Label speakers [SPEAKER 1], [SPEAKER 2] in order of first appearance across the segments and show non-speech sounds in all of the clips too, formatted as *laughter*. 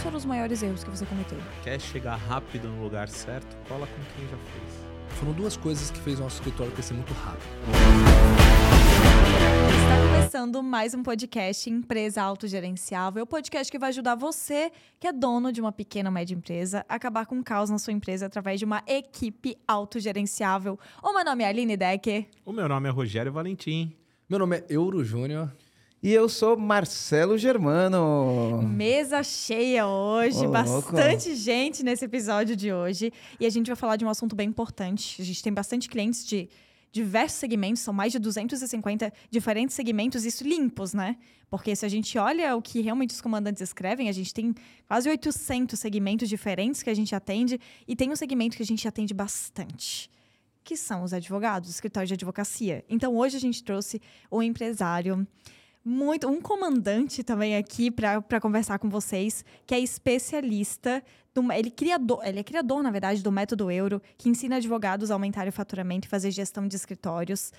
[SPEAKER 1] quais foram os maiores erros que você cometeu?
[SPEAKER 2] Quer chegar rápido no lugar certo? Cola com quem já fez.
[SPEAKER 3] Foram duas coisas que fez o nosso escritório crescer muito rápido.
[SPEAKER 1] Está começando mais um podcast Empresa Autogerenciável, o podcast que vai ajudar você, que é dono de uma pequena ou média empresa, a acabar com o caos na sua empresa através de uma equipe autogerenciável. O meu nome é Aline Decker.
[SPEAKER 2] O meu nome é Rogério Valentim.
[SPEAKER 3] Meu nome é Euro Júnior.
[SPEAKER 4] E eu sou Marcelo Germano.
[SPEAKER 1] Mesa cheia hoje,
[SPEAKER 4] Ô,
[SPEAKER 1] bastante
[SPEAKER 4] louco.
[SPEAKER 1] gente nesse episódio de hoje. E a gente vai falar de um assunto bem importante. A gente tem bastante clientes de diversos segmentos, são mais de 250 diferentes segmentos, isso limpos, né? Porque se a gente olha o que realmente os comandantes escrevem, a gente tem quase 800 segmentos diferentes que a gente atende e tem um segmento que a gente atende bastante, que são os advogados, os escritórios de advocacia. Então hoje a gente trouxe o empresário muito um comandante também aqui para conversar com vocês, que é especialista do, ele criador, ele é criador na verdade do método Euro, que ensina advogados a aumentar o faturamento e fazer gestão de escritórios.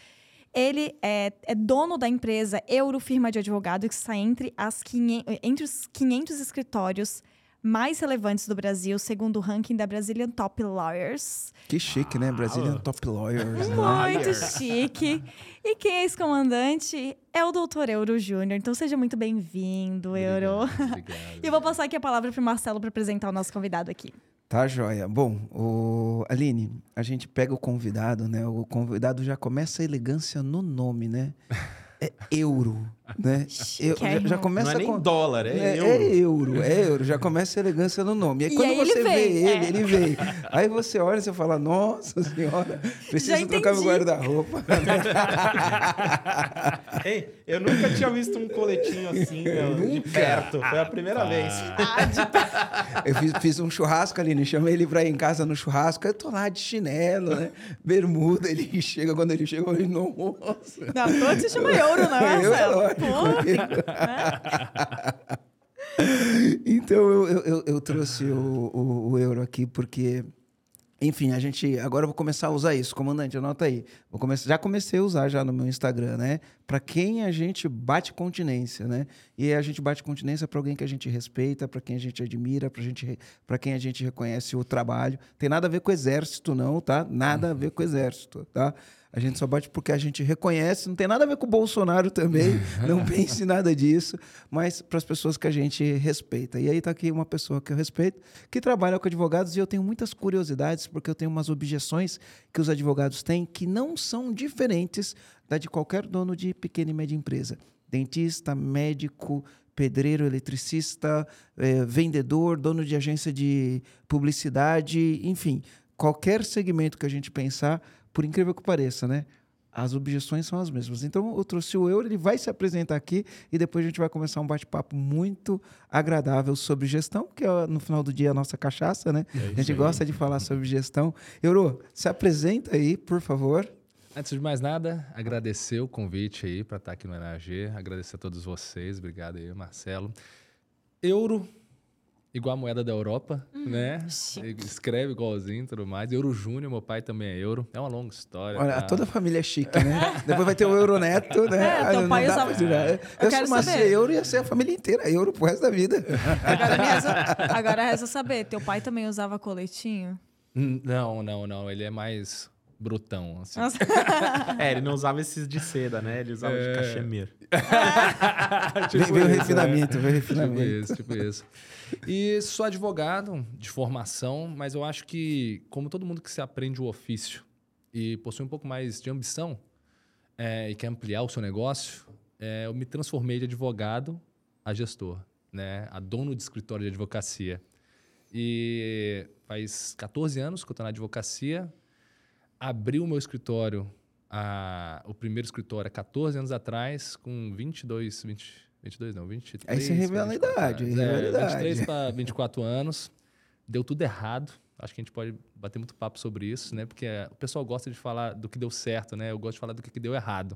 [SPEAKER 1] Ele é, é dono da empresa Euro Firma de Advogado, que está entre, as 500, entre os 500 escritórios mais relevantes do Brasil, segundo o ranking da Brazilian Top Lawyers.
[SPEAKER 4] Que chique, né? Brazilian Top Lawyers. né?
[SPEAKER 1] Muito chique. E quem é esse comandante é o doutor Euro Júnior. Então seja muito bem-vindo, Euro.
[SPEAKER 3] Obrigado. *laughs*
[SPEAKER 1] E eu vou passar aqui a palavra para o Marcelo para apresentar o nosso convidado aqui.
[SPEAKER 4] Tá, joia. Bom, o... Aline, a gente pega o convidado, né? O convidado já começa a elegância no nome, né? É euro, né? Eu, já, já começa
[SPEAKER 2] Não é nem
[SPEAKER 4] com...
[SPEAKER 2] dólar, é,
[SPEAKER 4] É,
[SPEAKER 2] euro.
[SPEAKER 4] é euro, é euro, já começa a elegância no nome. E aí,
[SPEAKER 1] E
[SPEAKER 4] quando
[SPEAKER 1] aí ele
[SPEAKER 4] você vê
[SPEAKER 1] vem,
[SPEAKER 4] ele,
[SPEAKER 1] é.
[SPEAKER 4] ele vem. Aí você olha e você fala, nossa senhora, preciso trocar meu guarda-roupa. *laughs*
[SPEAKER 2] Ei, eu nunca tinha visto um coletinho assim, meu, de
[SPEAKER 4] Nunca?
[SPEAKER 2] perto. Foi a primeira vez. *laughs*
[SPEAKER 4] Eu fiz, fiz um churrasco ali, né? chamei ele pra ir em casa no churrasco. Eu tô lá de chinelo, né? Bermuda. Ele chega, quando ele chega, eu falei, nossa.
[SPEAKER 1] Não, todo se chama Euro, né,
[SPEAKER 4] Eu,
[SPEAKER 1] Marcelo? Pô, *laughs*
[SPEAKER 4] Então eu, eu, eu- trouxe o, o, o euro aqui porque, enfim, a gente. Agora eu vou começar a usar isso. Comandante, anota aí. Vou começar, já comecei a usar já no meu Instagram, né? Para quem a gente bate continência, né? E a gente bate continência para alguém que a gente respeita, para quem a gente admira, para gente, para quem a gente reconhece o trabalho. Tem nada a ver com o exército, não, tá? Nada a ver com exército, tá? A gente só bate porque a gente reconhece, não tem nada a ver com o Bolsonaro também, *laughs* não pense nada disso, mas para as pessoas que a gente respeita. E aí está aqui uma pessoa que eu respeito, que trabalha com advogados, e eu tenho muitas curiosidades, porque eu tenho umas objeções que os advogados têm que não são diferentes da de qualquer dono de pequena e média empresa. Dentista, médico, pedreiro, eletricista, eh, vendedor, dono de agência de publicidade, enfim, qualquer segmento que a gente pensar, por incrível que pareça, né? As objeções são as mesmas. Então, eu trouxe o Euro, ele vai se apresentar aqui e depois a gente vai começar um bate-papo muito agradável sobre gestão, que é no final do dia a nossa cachaça, né? a gente gosta de falar sobre gestão. Euro, se apresenta aí, por favor.
[SPEAKER 3] Antes de mais nada, agradecer o convite aí para estar aqui no NAG. Agradecer a todos vocês. Obrigado aí, Marcelo. Euro, igual a moeda da Europa, né?
[SPEAKER 1] chique.
[SPEAKER 3] Escreve igualzinho e tudo mais. Euro Júnior, meu pai também é euro. É uma longa história.
[SPEAKER 4] Olha,
[SPEAKER 3] tá?
[SPEAKER 4] toda a família é chique, né? *laughs* Depois vai ter o Euroneto, né?
[SPEAKER 1] É, teu
[SPEAKER 4] não
[SPEAKER 1] pai usava-. Eu
[SPEAKER 4] Eu,
[SPEAKER 1] quero
[SPEAKER 4] se somasse
[SPEAKER 1] saber.
[SPEAKER 4] euro, ia ser a família inteira euro pro resto da vida.
[SPEAKER 1] Agora, resta, *laughs* agora resta saber, teu pai também usava coletinho?
[SPEAKER 3] Hum, Não, não, não. Ele é mais brutão. Assim.
[SPEAKER 1] Nossa. *laughs*
[SPEAKER 2] É, ele não usava esses de seda, né? Ele usava de cachemir. *laughs*
[SPEAKER 4] Vem, vem o
[SPEAKER 3] isso,
[SPEAKER 4] refinamento, vem o
[SPEAKER 3] Tipo
[SPEAKER 4] refinamento.
[SPEAKER 3] isso, tipo isso. E sou advogado de formação, mas eu acho que, como todo mundo que se aprende o ofício e possui um pouco mais de ambição é, e quer ampliar o seu negócio, é, eu me transformei de advogado a gestor, né? a dono de escritório de advocacia. E faz 14 anos que eu estou na advocacia. Abri o meu escritório, a- o primeiro escritório, há 14 anos atrás, com 22, 20, 22 não, 23.
[SPEAKER 4] Aí você revela a
[SPEAKER 3] 24
[SPEAKER 4] idade,
[SPEAKER 3] É,
[SPEAKER 4] idade.
[SPEAKER 3] 23 para 24 anos. Deu tudo errado. Acho que a gente pode bater muito papo sobre isso, né? Porque é, o pessoal gosta de falar do que deu certo, né? Eu gosto de falar do que deu errado.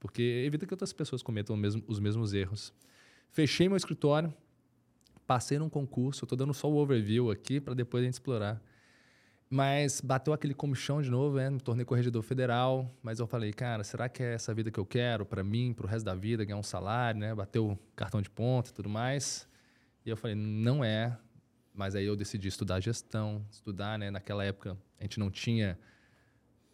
[SPEAKER 3] Porque evita que outras pessoas cometam mesmo- os mesmos erros. Fechei meu escritório, passei num concurso, tô dando só o overview aqui para depois a gente explorar. Mas bateu aquele comichão de novo, né? Me tornei corregedor federal, mas eu falei, cara, será que é essa vida que eu quero para mim, para o resto da vida, ganhar um salário, né? Bateu cartão de ponta e tudo mais. E eu falei, não é. Mas aí eu decidi estudar gestão, estudar, né? Naquela época a gente não tinha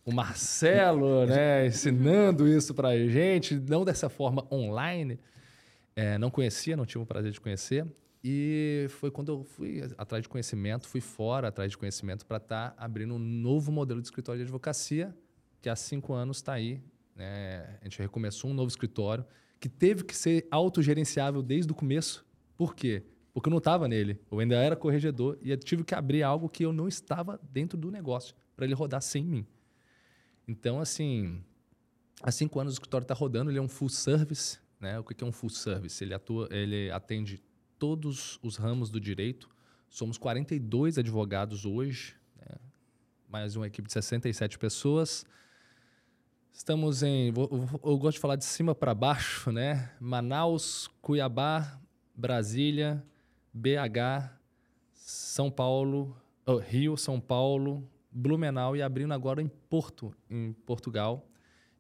[SPEAKER 3] o Marcelo, *laughs* né, ensinando isso pra gente, não dessa forma online. É, não conhecia, não tive o prazer de conhecer. E foi quando eu fui atrás de conhecimento, fui fora atrás de conhecimento para estar tá abrindo um novo modelo de escritório de advocacia, que há cinco anos está aí. Né? A gente recomeçou um novo escritório que teve que ser autogerenciável desde o começo. Por quê? Porque eu não estava nele. Eu ainda era corregedor e eu tive que abrir algo que eu não estava dentro do negócio para ele rodar sem mim. Então, assim, há cinco anos o escritório está rodando, ele é um full service. Né? O que é um full service? Ele, atua, ele atende todos os ramos do direito. Somos 42 advogados hoje, né? mais uma equipe de 67 pessoas. Estamos em. Eu gosto de falar de cima para baixo, né? Manaus, Cuiabá, Brasília, BH, São Paulo, oh, Rio, São Paulo, Blumenau e abrindo agora em Porto, em Portugal.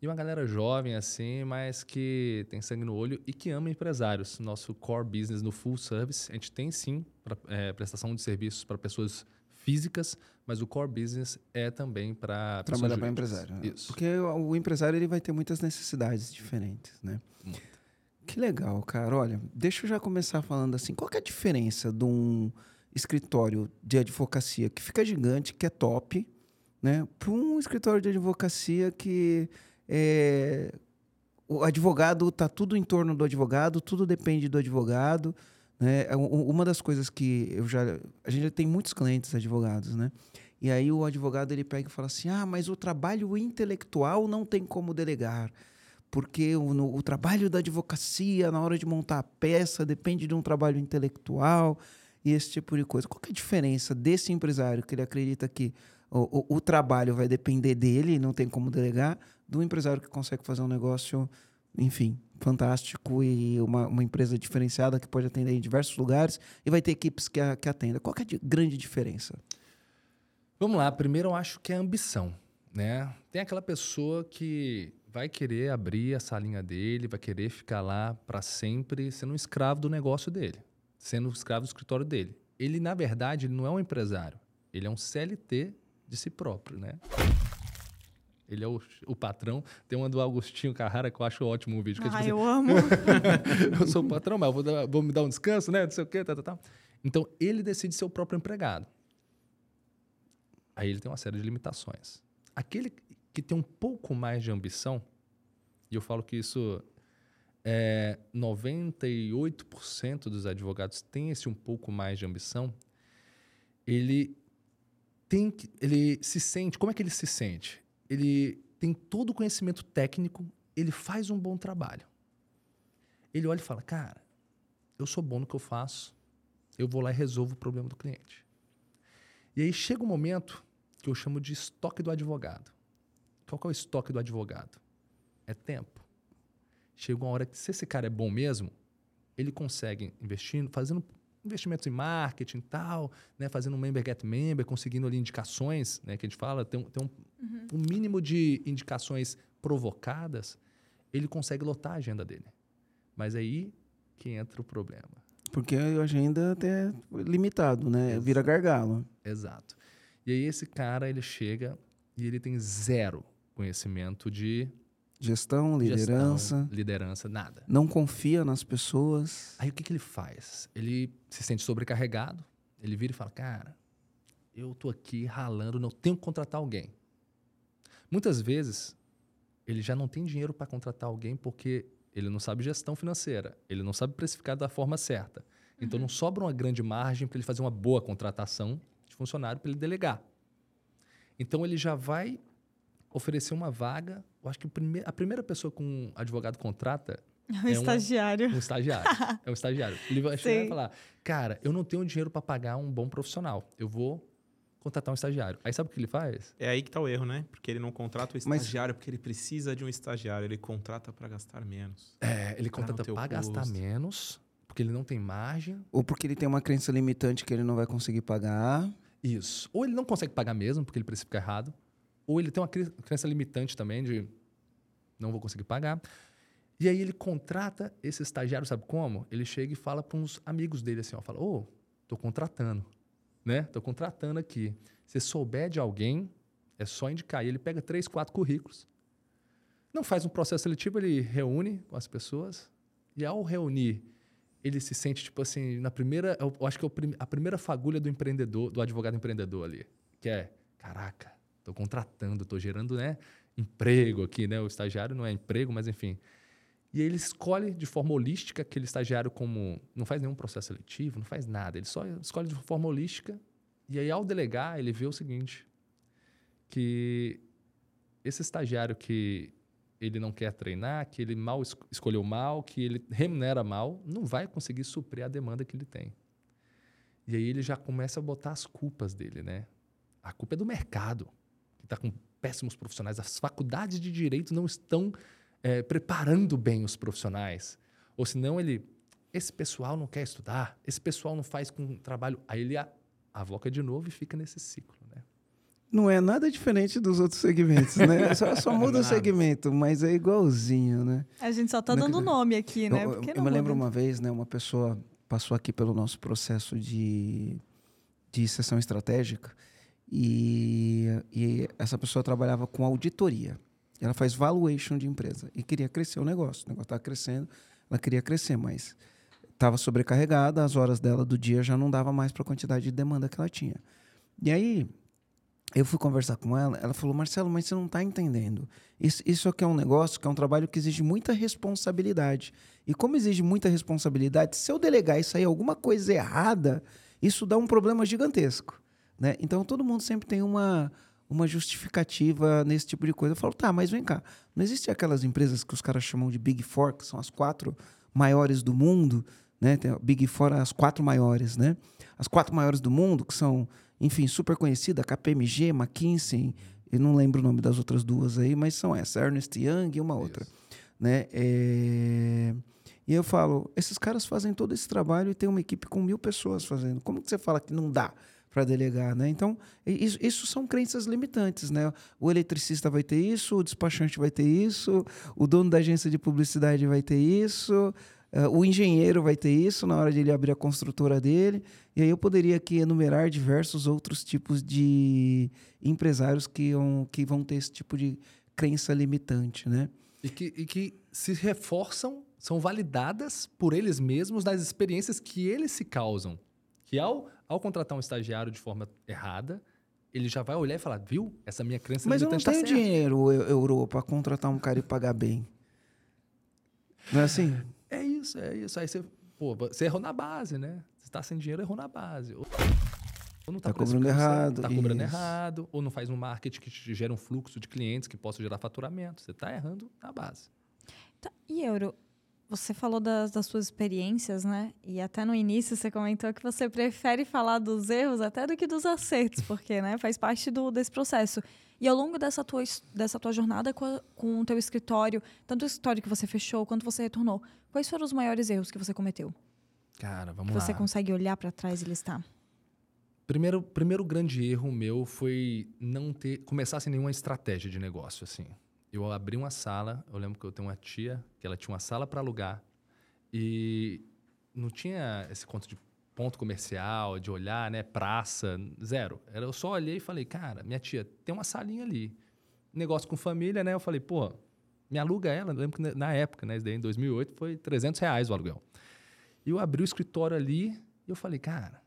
[SPEAKER 3] E uma galera jovem, assim, mas que tem sangue no olho e que ama empresários. Nosso core business no full service, a gente tem sim pra, é, prestação de serviços para pessoas físicas, mas o core business é também para
[SPEAKER 4] trabalhar para empresário. Né?
[SPEAKER 3] Isso.
[SPEAKER 4] Porque o empresário ele vai ter muitas necessidades diferentes, né?
[SPEAKER 3] Muito.
[SPEAKER 4] Que legal, cara. Olha, deixa eu já começar falando assim, qual é a diferença de um escritório de advocacia que fica gigante, que é top, né, para um escritório de advocacia que é, o advogado está tudo em torno do advogado, tudo depende do advogado. Né? É uma das coisas que eu já. A gente já tem muitos clientes advogados, né? E aí o advogado ele pega e fala assim: ah, mas o trabalho intelectual não tem como delegar. Porque o, no, o trabalho da advocacia, na hora de montar a peça, depende de um trabalho intelectual e esse tipo de coisa. Qual é a diferença desse empresário que ele acredita que o, o, o trabalho vai depender dele, não tem como delegar, do empresário que consegue fazer um negócio, enfim, fantástico e uma, uma empresa diferenciada que pode atender em diversos lugares e vai ter equipes que, a, que atenda. Qual é a grande diferença?
[SPEAKER 3] Vamos lá, primeiro eu acho que é a ambição, né? Tem aquela pessoa que vai querer abrir a salinha dele, vai querer ficar lá para sempre sendo um escravo do negócio dele, sendo um escravo do escritório dele. Ele, na verdade, ele não é um empresário, ele é um CLT de si próprio, né? Ele é o, o patrão. Tem uma do Augustinho Carrara que eu acho ótimo o vídeo. Que
[SPEAKER 1] ah,
[SPEAKER 3] é, tipo,
[SPEAKER 1] eu amo. *laughs*
[SPEAKER 3] eu sou o patrão, mas vou, dar, vou, me dar um descanso, né? Não sei o quê, tal, tal, tal. Então, ele decide ser o próprio empregado. Aí ele tem uma série de limitações. Aquele que tem um pouco mais de ambição, e eu falo que isso é 98% dos advogados têm esse um pouco mais de ambição, ele tem que, ele se sente, como é que ele se sente? Ele tem todo o conhecimento técnico, ele faz um bom trabalho. Ele olha e fala: "Cara, eu sou bom no que eu faço. Eu vou lá e resolvo o problema do cliente". E aí chega um momento que eu chamo de estoque do advogado. Qual é o estoque do advogado? É tempo. Chega uma hora que se esse cara é bom mesmo, ele consegue investindo, fazendo investimentos em marketing e tal, né, fazendo um member get member, conseguindo ali indicações, né, que a gente fala, tem, tem um, uhum. um mínimo de indicações provocadas, ele consegue lotar a agenda dele. Mas aí que entra o problema.
[SPEAKER 4] Porque a agenda até limitado, né? Exato. Vira gargalo.
[SPEAKER 3] Exato. E aí esse cara, ele chega e ele tem zero conhecimento de
[SPEAKER 4] Gestão, liderança.
[SPEAKER 3] Gestão, liderança, nada.
[SPEAKER 4] Não confia nas pessoas.
[SPEAKER 3] Aí o que, que ele faz? Ele se sente sobrecarregado, ele vira e fala: Cara, eu tô aqui ralando, não tenho que contratar alguém. Muitas vezes, ele já não tem dinheiro para contratar alguém porque ele não sabe gestão financeira, ele não sabe precificar da forma certa. Então, uhum. não sobra uma grande margem para ele fazer uma boa contratação de funcionário para ele delegar. Então, ele já vai oferecer uma vaga. Eu acho que a primeira pessoa que um advogado contrata. *laughs*
[SPEAKER 1] É um é estagiário.
[SPEAKER 3] Uma, um estagiário. é um estagiário. Ele vai chegar e falar: Cara, eu não tenho dinheiro para pagar um bom profissional. Eu vou contratar um estagiário. Aí sabe o que ele faz?
[SPEAKER 2] É aí que está o erro, né? Porque ele não contrata o estagiário Mas... porque ele precisa de um estagiário. Ele contrata para gastar menos.
[SPEAKER 3] É, ele contrata para gastar menos, porque ele não tem margem.
[SPEAKER 4] Ou porque ele tem uma crença limitante que ele não vai conseguir pagar.
[SPEAKER 3] Isso. Ou ele não consegue pagar mesmo, porque ele precifica errado ou ele tem uma crença limitante também de não vou conseguir pagar. E aí ele contrata esse estagiário, sabe como? Ele chega e fala para uns amigos dele assim, ó, fala: "Ô, tô contratando, né? Tô contratando aqui. Se souber de alguém, é só indicar". E ele pega três, quatro currículos. Não faz um processo seletivo, ele reúne com as pessoas e ao reunir, ele se sente tipo assim, na primeira, eu acho que é a primeira fagulha do empreendedor, do advogado empreendedor ali, que é, caraca, tô contratando, tô gerando, né, emprego aqui, né? O estagiário não é emprego, mas enfim, e ele escolhe de forma holística aquele estagiário como. Não faz nenhum processo seletivo, não faz nada. Ele só escolhe de forma holística. E aí, ao delegar, ele vê o seguinte: que esse estagiário que ele não quer treinar, que ele mal escolheu mal, que ele remunera mal, não vai conseguir suprir a demanda que ele tem. E aí ele já começa a botar as culpas dele, né? A culpa é do mercado, que está com péssimos profissionais. As faculdades de direito não estão é, preparando bem os profissionais. Ou senão ele, esse pessoal não quer estudar, esse pessoal não faz com trabalho. Aí ele avoca de novo e fica nesse ciclo. Né?
[SPEAKER 4] Não é nada diferente dos outros segmentos, né? *laughs* Só, só muda o segmento, mas é igualzinho, né?
[SPEAKER 1] A gente só está dando nome aqui, né?
[SPEAKER 4] Eu, eu me lembro uma vez, né? Uma pessoa passou aqui pelo nosso processo de, de sessão estratégica e, e essa pessoa trabalhava com auditoria. Ela faz valuation de empresa e queria crescer o negócio. O negócio estava crescendo, ela queria crescer, mas estava sobrecarregada, as horas dela do dia já não dava mais para a quantidade de demanda que ela tinha. E aí, eu fui conversar com ela, ela falou, Marcelo, mas você não está entendendo. Isso, isso aqui é um negócio, que é um trabalho que exige muita responsabilidade. E como exige muita responsabilidade, se eu delegar e sair alguma coisa errada, isso dá um problema gigantesco. Né? Então, todo mundo sempre tem uma uma justificativa nesse tipo de coisa. Eu falo, tá, mas vem cá. Não existe aquelas empresas que os caras chamam de Big Four, que são as quatro maiores do mundo, né? Tem Big Four, as quatro maiores, né? As quatro maiores do mundo, que são, enfim, super conhecidas, KPMG, McKinsey, eu não lembro o nome das outras duas aí, mas são essas, Ernest Young e uma outra, Isso. né? É... E eu falo, esses caras fazem todo esse trabalho e tem uma equipe com mil pessoas fazendo. Como que você fala que não dá? Para delegar, né? Então, isso, isso, são crenças limitantes, né? O eletricista vai ter isso, o despachante vai ter isso, o dono da agência de publicidade vai ter isso, uh, o engenheiro vai ter isso na hora de ele abrir a construtora dele. E aí eu poderia aqui enumerar diversos outros tipos de empresários que vão, que vão ter esse tipo de crença limitante, né?
[SPEAKER 3] E que, e que se reforçam, são validadas por eles mesmos nas experiências que eles se causam. Que ao ao contratar um estagiário de forma errada, ele já vai olhar e falar, viu? Essa minha crença
[SPEAKER 4] Mas eu não
[SPEAKER 3] tá
[SPEAKER 4] tenho
[SPEAKER 3] certo.
[SPEAKER 4] dinheiro, euro, para contratar um cara e pagar bem. Não é assim?
[SPEAKER 3] É isso, é isso. Aí você, pô, você errou na base, né? Você está sem dinheiro, errou na base. Ou
[SPEAKER 4] não está tá cobrando errado.
[SPEAKER 3] Está cobrando errado, ou não faz um marketing que te gera um fluxo de clientes que possa gerar faturamento. Você está errando na base.
[SPEAKER 1] Tá. E euro, você falou das, das suas experiências, né? E até no início você comentou que você prefere falar dos erros até do que dos acertos, porque né, faz parte do, desse processo. E ao longo dessa tua, dessa tua jornada com, a, com o teu escritório, tanto o escritório que você fechou quanto você retornou, quais foram os maiores erros que você cometeu?
[SPEAKER 3] Cara, vamos
[SPEAKER 1] que
[SPEAKER 3] lá.
[SPEAKER 1] Você consegue olhar para trás e listar?
[SPEAKER 3] Primeiro, primeiro grande erro meu foi não ter começar sem nenhuma estratégia de negócio assim eu abri uma sala. Eu lembro que eu tenho uma tia que ela tinha uma sala para alugar e não tinha esse conto de ponto comercial, de olhar, né, praça, zero. Eu só olhei e falei, cara, minha tia tem uma salinha ali, negócio com família, né? Eu falei, pô, me aluga ela. Eu lembro que na época, né, em 2008 foi 300 reais o aluguel. E eu abri o escritório ali e eu falei, cara.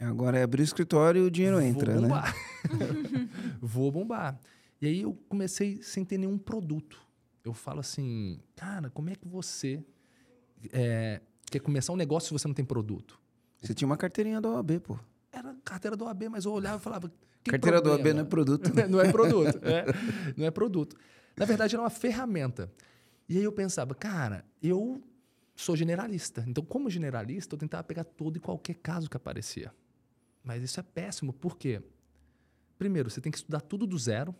[SPEAKER 4] Agora é abrir o escritório e o dinheiro entra,
[SPEAKER 3] né? bombar. né? *laughs* vou bombar. E aí eu comecei sem ter nenhum produto. Eu falo assim, cara, como é que você é, quer começar um negócio se você não tem produto?
[SPEAKER 4] Você tinha uma carteirinha da OAB, pô.
[SPEAKER 3] Era carteira da OAB, mas eu olhava e falava.
[SPEAKER 4] Carteira
[SPEAKER 3] problema?
[SPEAKER 4] da OAB não é produto. Né? *laughs*
[SPEAKER 3] não é produto. *laughs* É, não é produto. Na verdade, era uma ferramenta. E aí eu pensava, cara, eu sou generalista. Então, como generalista, eu tentava pegar todo e qualquer caso que aparecia. Mas isso é péssimo, por quê? Primeiro, você tem que estudar tudo do zero.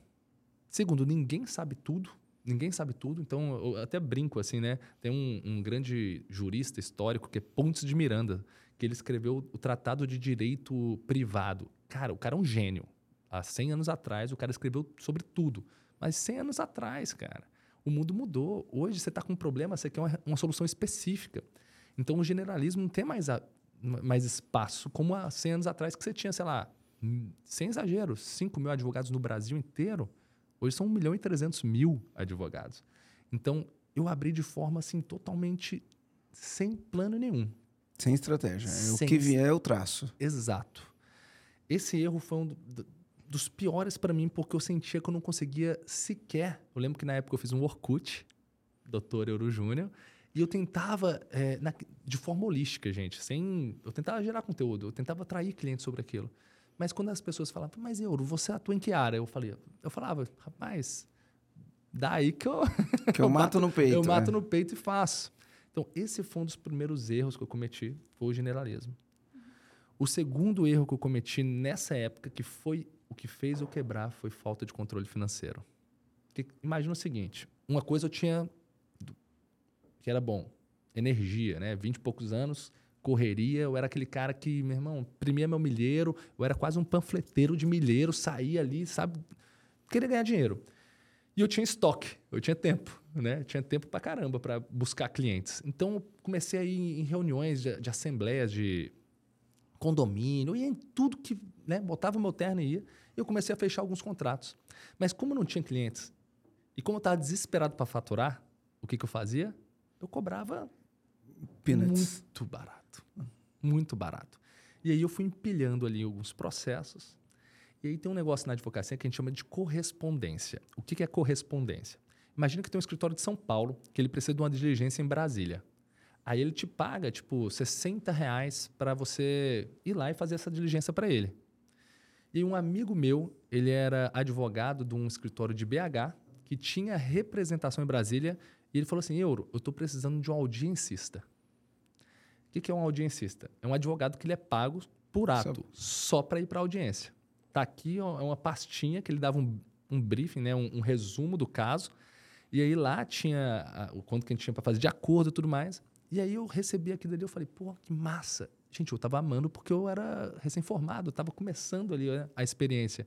[SPEAKER 3] Segundo, ninguém sabe tudo. Ninguém sabe tudo. Então, eu até brinco assim, né? Tem um, um grande jurista histórico que é Pontes de Miranda, que ele escreveu o Tratado de Direito Privado. Cara, o cara é um gênio. Há 100 anos atrás, o cara escreveu sobre tudo. Mas 100 anos atrás, cara. O mundo mudou. Hoje você está com um problema, você quer uma, uma, solução específica. Então o generalismo não tem mais, a, mais espaço, como há 100 anos atrás, que você tinha, sei lá, sem exagero, 5 mil advogados no Brasil inteiro. Hoje são 1 milhão e 300 mil advogados. Então eu abri de forma assim totalmente sem plano nenhum.
[SPEAKER 4] Sem estratégia. Sem... O que vier eu traço.
[SPEAKER 3] Exato. Esse erro foi um dos piores para mim, porque eu sentia que eu não conseguia sequer. Eu lembro que na época eu fiz um Orkut, Doutor Euro Júnior, e eu tentava, é, na, de forma holística, gente, sem. Eu tentava gerar conteúdo, eu tentava atrair clientes sobre aquilo. Mas quando as pessoas falavam, mas Euro, você atua em que área? Eu, falei, eu falava, rapaz, daí que eu. *laughs*
[SPEAKER 4] Que eu, *laughs* eu mato, mato, no peito.
[SPEAKER 3] Eu é. mato no peito e faço. Então, esse foi um dos primeiros erros que eu cometi, foi o generalismo. O segundo erro que eu cometi nessa época, que foi o que fez eu quebrar, foi falta de controle financeiro. Porque, imagina o seguinte: uma coisa eu tinha que era bom, energia, né? Vinte e poucos anos, correria, eu era aquele cara que, meu irmão, imprimia meu milheiro, eu era quase um panfleteiro de milheiro, saía ali, sabe? Queria ganhar dinheiro. E eu tinha estoque, eu tinha tempo, né? Eu tinha tempo pra caramba para buscar clientes. Então, eu comecei a ir em reuniões de, de assembleias de condomínio, ia em tudo que, né? Botava meu terno e ia. E eu comecei a fechar alguns contratos. Mas como não tinha clientes e como eu estava desesperado para faturar, o que, que eu fazia? Eu cobrava Peanuts. muito barato. Muito barato. E aí eu fui empilhando ali alguns processos. E aí tem um negócio na advocacia que a gente chama de correspondência. O que, é correspondência? Imagina que tem um escritório de São Paulo que ele precisa de uma diligência em Brasília. Aí ele te paga, tipo, 60 reais para você ir lá e fazer essa diligência para ele. E um amigo meu, ele era advogado de um escritório de BH que tinha representação em Brasília e ele falou assim, Euro, eu estou precisando de um audiencista. O que, é um audiencista? É um advogado que ele é pago por ato, só, só para ir para a audiência. Tá aqui ó, é uma pastinha que ele dava um, um briefing, né, um, um, resumo do caso. E aí lá tinha o quanto que a gente tinha para fazer de acordo e tudo mais. E aí eu recebi aquilo ali, eu falei, pô, que massa. Gente, eu estava amando porque eu era recém-formado, estava começando ali né, a experiência.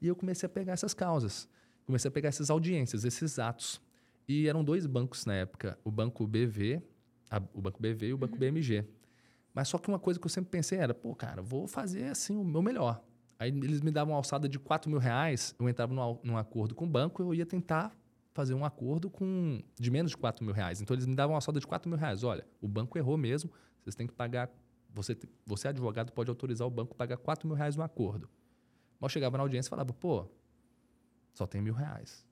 [SPEAKER 3] E eu comecei a pegar essas causas, comecei a pegar essas audiências, esses atos. E eram dois bancos na época, o Banco BV, a, o Banco BV e o Banco uhum. BMG. Mas só que uma coisa que eu sempre pensei era, pô, cara, vou fazer assim o meu melhor. Aí eles me davam uma alçada de 4 mil reais, eu entrava num, num acordo com o banco, eu ia tentar fazer um acordo com de menos de 4 mil reais. Então eles me davam uma alçada de 4 mil reais. Olha, o banco errou mesmo, vocês têm que pagar você, você, advogado, pode autorizar o banco a pagar 4 mil reais no acordo. Mas eu chegava na audiência e falava, pô, só tem mil reais.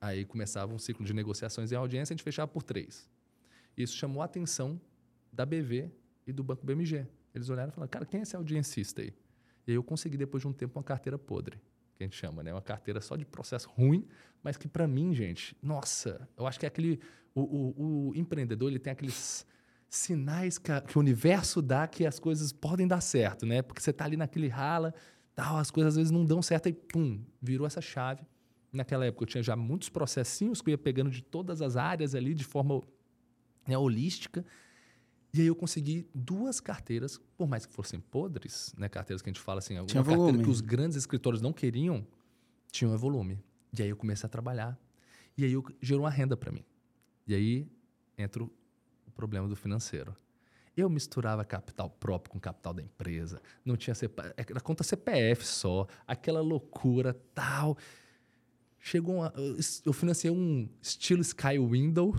[SPEAKER 3] Aí começava um ciclo de negociações em audiência, a gente fechava por três. Isso chamou a atenção da BV e do Banco BMG. Eles olharam e falaram, cara, quem é esse audiencista aí? E aí eu consegui, depois de um tempo, uma carteira podre, que a gente chama, né? Uma carteira só de processo ruim, mas que para mim, gente, nossa, eu acho que é aquele... O, o, o empreendedor, ele tem aqueles sinais que, a, que, o universo dá que as coisas podem dar certo, né? Porque você está ali naquele rala, tal, as coisas às vezes não dão certo e pum, virou essa chave. Naquela época eu tinha já muitos processinhos que eu ia pegando de todas as áreas ali de forma né, holística. E aí eu consegui duas carteiras, por mais que fossem podres, né, carteiras que a gente fala assim, alguma tinha carteira volume. que os grandes escritórios não queriam, tinha volume. E aí eu comecei a trabalhar. E aí eu, gerou uma renda para mim. E aí entra problema do financeiro. Eu misturava capital próprio com capital da empresa, não tinha CPF, era conta CPF só, aquela loucura tal. Chegou uma, eu financei um estilo Sky Window.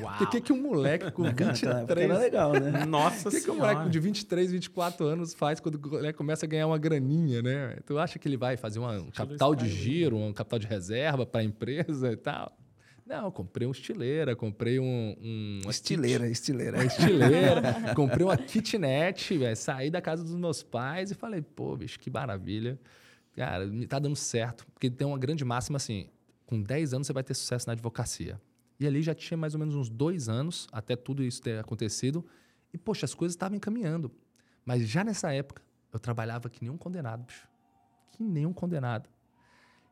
[SPEAKER 3] Uau! O *laughs* que, que um moleque com 23...
[SPEAKER 4] Era legal, né? *laughs*
[SPEAKER 3] Nossa O que, que um moleque de 23, 24 anos faz quando começa a ganhar uma graninha, né? Tu acha que ele vai fazer uma, um capital de giro, um capital de reserva para a empresa e tal? Não, comprei uma estileira, comprei um. um
[SPEAKER 4] estileira, kit... estileira.
[SPEAKER 3] É, estileira. comprei uma kitnet, véio, saí da casa dos meus pais e falei, pô, bicho, que maravilha. Cara, tá dando certo. Porque tem uma grande máxima assim: com 10 anos você vai ter sucesso na advocacia. E ali já tinha mais ou menos uns dois anos até tudo isso ter acontecido. E, poxa, as coisas estavam encaminhando. Mas já nessa época, eu trabalhava que nem um condenado, bicho. Que nem um condenado.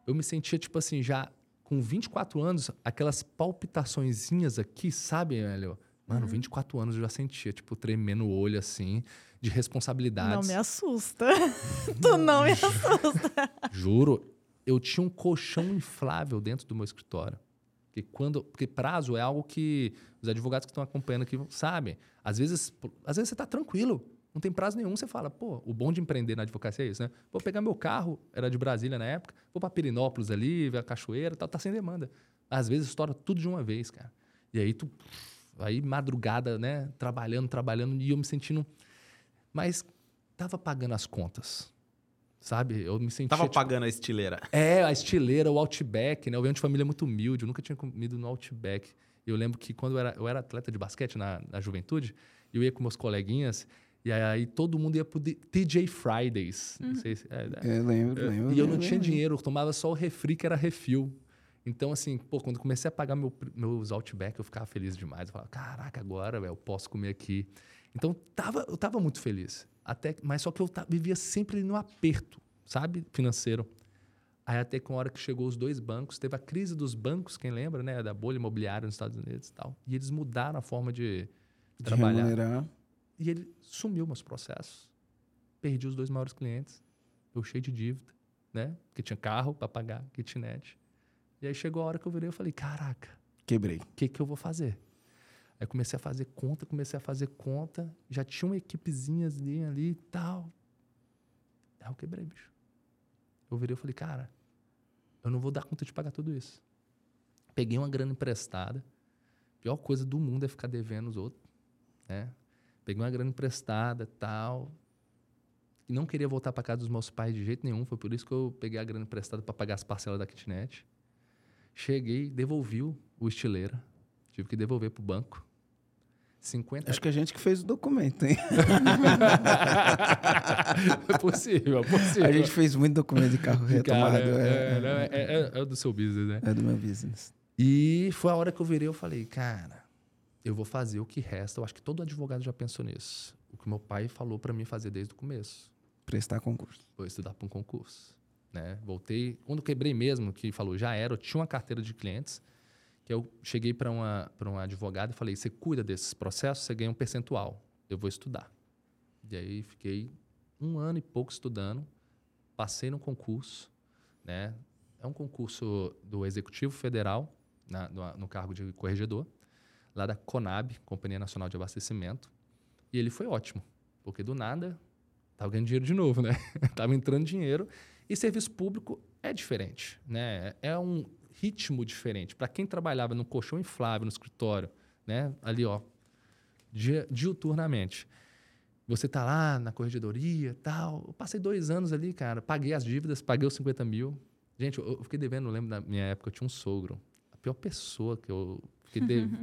[SPEAKER 3] Eu me sentia, tipo assim, já com 24 anos, aquelas palpitaçõezinhas aqui, sabe, velho? Mano, uhum. 24 anos eu já sentia, tipo, tremendo o olho assim, de responsabilidades.
[SPEAKER 1] Não me assusta. *laughs* tu não me assusta.
[SPEAKER 3] Juro, eu tinha um colchão inflável dentro do meu escritório. Porque, quando, porque prazo é algo que os advogados que estão acompanhando aqui sabem. Às vezes, às vezes você está tranquilo, não tem prazo nenhum, você fala, pô, o bom de empreender na advocacia é isso, né? Vou pegar meu carro, era de Brasília na época, vou para Pirinópolis ali, ver a cachoeira, tal, tá sem demanda. Às vezes estoura tudo de uma vez, cara. E aí tu aí madrugada, né, trabalhando, trabalhando e eu me sentindo mas tava pagando as contas. Sabe? Eu me sentia.
[SPEAKER 2] Tava tipo, pagando a estileira.
[SPEAKER 3] É, a estileira, o Outback, né? Eu venho de família muito humilde, eu nunca tinha comido no Outback. Eu lembro que quando eu era, eu era atleta de basquete na, na juventude, eu ia com meus coleguinhas e aí todo mundo ia pro TJ Fridays. Uhum. Não sei se. É,
[SPEAKER 4] é, lembro, lembro.
[SPEAKER 3] E eu não tinha dinheiro, eu tomava só o refri que era refil. Então, assim, pô, quando comecei a pagar meu, meus Outback, eu ficava feliz demais. Eu falava, caraca, agora, velho, eu posso comer aqui. Então, tava, eu tava muito feliz. Até, mas só que eu vivia sempre no aperto, sabe? Financeiro. Aí até com a hora que chegou os dois bancos, teve a crise dos bancos, quem lembra, né? Da bolha imobiliária nos Estados Unidos e tal. E eles mudaram a forma de, de, de trabalhar. Remunerar. E ele sumiu meus processos. Perdi os dois maiores clientes. Eu cheio de dívida, né? Porque tinha carro para pagar, kitnet. E aí chegou a hora que eu virei e falei, caraca.
[SPEAKER 4] Quebrei.
[SPEAKER 3] O que, que eu vou fazer? Aí comecei a fazer conta, comecei a fazer conta. Já tinha uma equipezinha ali, e tal. Aí eu quebrei, bicho. Eu virei e falei, cara, eu não vou dar conta de pagar tudo isso. Peguei uma grana emprestada. Pior coisa do mundo é ficar devendo os outros, né? Peguei uma grana emprestada, tal. E não queria voltar para casa dos meus pais de jeito nenhum. Foi por isso que eu peguei a grana emprestada para pagar as parcelas da kitnet. Cheguei, devolvi o estileira. Tive que devolver para o banco. 50...
[SPEAKER 4] Acho que a gente que fez o documento, hein? *laughs*
[SPEAKER 3] é possível, é possível.
[SPEAKER 4] A gente fez muito documento de carro retomado.
[SPEAKER 3] É, é, é, é, do seu business, né?
[SPEAKER 4] É do meu business.
[SPEAKER 3] E foi a hora que eu virei, eu falei, cara, eu vou fazer o que resta. Eu acho que todo advogado já pensou nisso. O que meu pai falou para mim fazer desde o começo.
[SPEAKER 4] Prestar concurso.
[SPEAKER 3] Vou estudar para um concurso. Né? Voltei, quando quebrei mesmo, que falou, já era, eu tinha uma carteira de clientes, que eu cheguei para uma, uma advogada e falei, você cuida desses processos, você ganha um percentual. Eu vou estudar. E aí fiquei um ano e pouco estudando, passei no concurso, né? É um concurso do Executivo Federal, na, no, no cargo de corregedor lá da Conab, Companhia Nacional de Abastecimento. E ele foi ótimo, porque do nada estava ganhando dinheiro de novo, né? *laughs* Tava entrando dinheiro. E serviço público é diferente, né? É um ritmo diferente. Para quem trabalhava no colchão inflável, no escritório, né? Ali, ó, diuturnamente. Você tá lá na corregedoria tal. Eu passei dois anos ali, cara. Paguei as dívidas, paguei os 50 mil. Gente, eu fiquei devendo, eu lembro da minha época, eu tinha um sogro. A pior pessoa que eu *laughs* que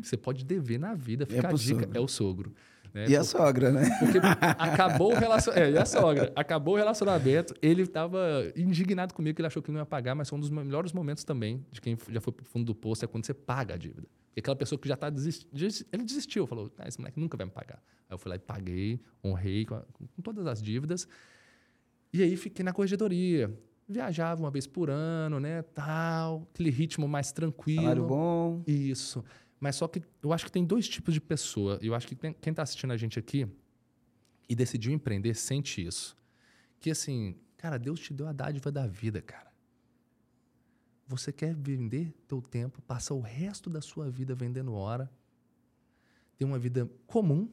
[SPEAKER 3] você pode dever na vida, fica é a dica, sogro. é o sogro.
[SPEAKER 4] Né? E a sogra, né?
[SPEAKER 3] Porque *laughs* acabou o relacionamento. É, e a sogra. Acabou o relacionamento. Ele estava indignado comigo, que ele achou que não ia pagar, mas foi um dos melhores momentos também de quem já foi pro fundo do poço, é quando você paga a dívida. E aquela pessoa que já está desistindo, ele desistiu, falou: ah, esse moleque nunca vai me pagar. Aí eu fui lá e paguei, honrei com, a, com todas as dívidas. E aí fiquei na corregedoria viajava uma vez por ano, né, tal, aquele ritmo mais tranquilo.
[SPEAKER 4] Salário bom.
[SPEAKER 3] Isso. Mas só que eu acho que tem dois tipos de pessoa. Eu acho que tem, quem está assistindo a gente aqui e decidiu empreender sente isso. Que assim, cara, Deus te deu a dádiva da vida, cara. Você quer vender teu tempo, passar o resto da sua vida vendendo hora, ter uma vida comum,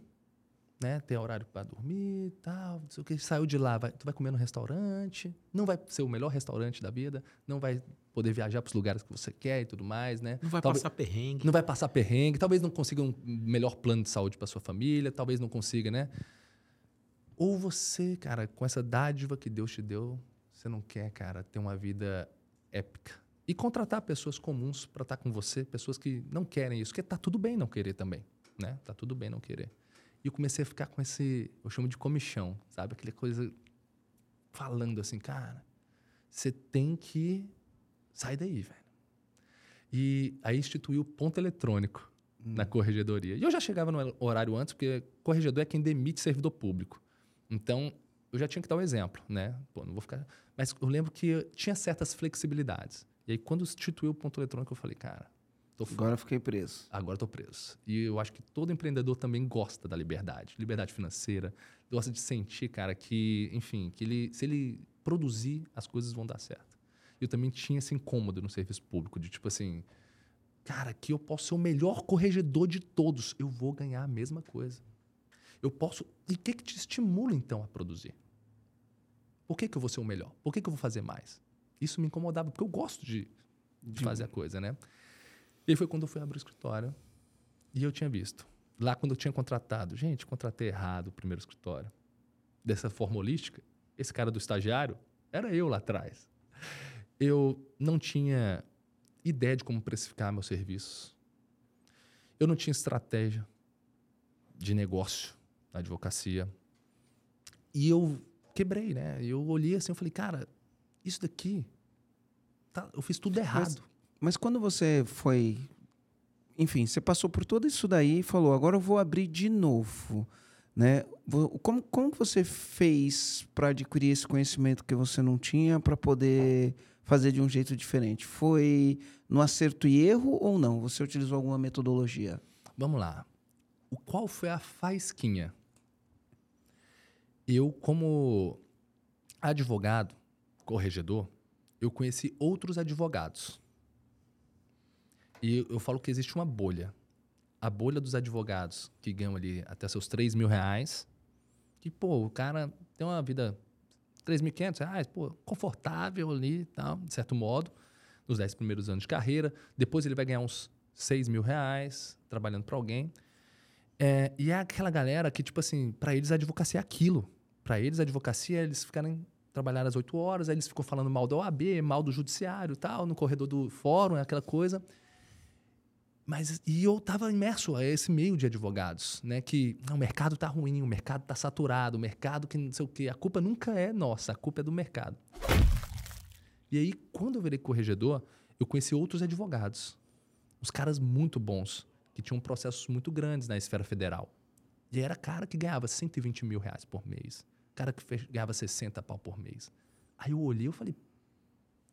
[SPEAKER 3] né? Ter horário para dormir, tal, não sei o que. Saiu de lá, vai, tu vai comer no restaurante, não vai ser o melhor restaurante da vida, não vai poder viajar para os lugares que você quer e tudo mais, né?
[SPEAKER 2] Não vai talvez, passar perrengue.
[SPEAKER 3] Não vai passar perrengue, talvez não consiga um melhor plano de saúde para sua família, talvez não consiga, né? Ou você, cara, com essa dádiva que Deus te deu, você não quer, cara, ter uma vida épica. E contratar pessoas comuns para estar tá com você, pessoas que não querem isso, porque tá tudo bem não querer também, né? Tá tudo bem não querer. E eu comecei a ficar com esse, eu chamo de comichão, sabe? Aquela coisa falando assim, cara, você tem que sair daí, velho. E aí instituiu o ponto eletrônico hum. na corregedoria. E eu já chegava no horário antes, porque corregedor é quem demite servidor público. Então, eu já tinha que dar o um exemplo, né? Pô, não vou ficar... Mas eu lembro que tinha certas flexibilidades. E aí, quando instituiu o ponto eletrônico, eu falei, cara,
[SPEAKER 4] Agora fiquei preso.
[SPEAKER 3] Agora estou preso. E eu acho que todo empreendedor também gosta da liberdade. Liberdade financeira. Gosta de sentir, cara, que, enfim, que ele, se ele produzir, as coisas vão dar certo. Eu também tinha esse incômodo no serviço público, de tipo assim, Cara, aqui eu posso ser o melhor corregedor de todos. Eu vou ganhar a mesma coisa. Eu posso. E o que, que te estimula, então, a produzir? Por que, que eu vou ser o melhor? Por que, que eu vou fazer mais? Isso me incomodava, porque eu gosto de, de fazer a coisa, né? E foi quando eu fui abrir o escritório e eu tinha visto. Lá, quando eu tinha contratado, gente, contratei errado o primeiro escritório. Dessa forma holística, esse cara do estagiário era eu lá atrás. Eu não tinha ideia de como precificar meus serviços. Eu não tinha estratégia de negócio na advocacia. E eu quebrei, né? Eu olhei assim, eu falei, cara, isso daqui, tá, eu fiz tudo errado.
[SPEAKER 4] Mas, mas quando você foi, enfim, você passou por tudo isso daí e falou, agora eu vou abrir de novo, né? Como, como você fez para adquirir esse conhecimento que você não tinha para poder fazer de um jeito diferente? Foi no acerto e erro ou não? Você utilizou alguma metodologia?
[SPEAKER 3] Vamos lá. O qual foi a faisquinha? Eu, como advogado, corregedor, eu conheci outros advogados. E eu falo que existe uma bolha. A bolha dos advogados que ganham ali até seus 3 mil reais. Que, pô, o cara tem uma vida 3.500 reais, pô, confortável ali e tal, de certo modo, nos 10 primeiros anos de carreira. Depois ele vai ganhar uns 6 mil reais trabalhando para alguém. É, e é aquela galera que, tipo assim, para eles a advocacia é aquilo. Para eles a advocacia é eles ficarem trabalhar às 8 horas, aí eles ficam falando mal da OAB, mal do judiciário tal, no corredor do fórum, aquela coisa. Mas e eu estava imerso a esse meio de advogados, né? Que não, o mercado está ruim, o mercado está saturado, o mercado que não sei o quê. A culpa nunca é nossa, a culpa é do mercado. E aí, quando eu virei corregedor, eu conheci outros advogados. Os caras muito bons, que tinham processos muito grandes na esfera federal. E era cara que ganhava 120 mil reais por mês. Cara que ganhava 60 pau por mês. Aí eu olhei e falei,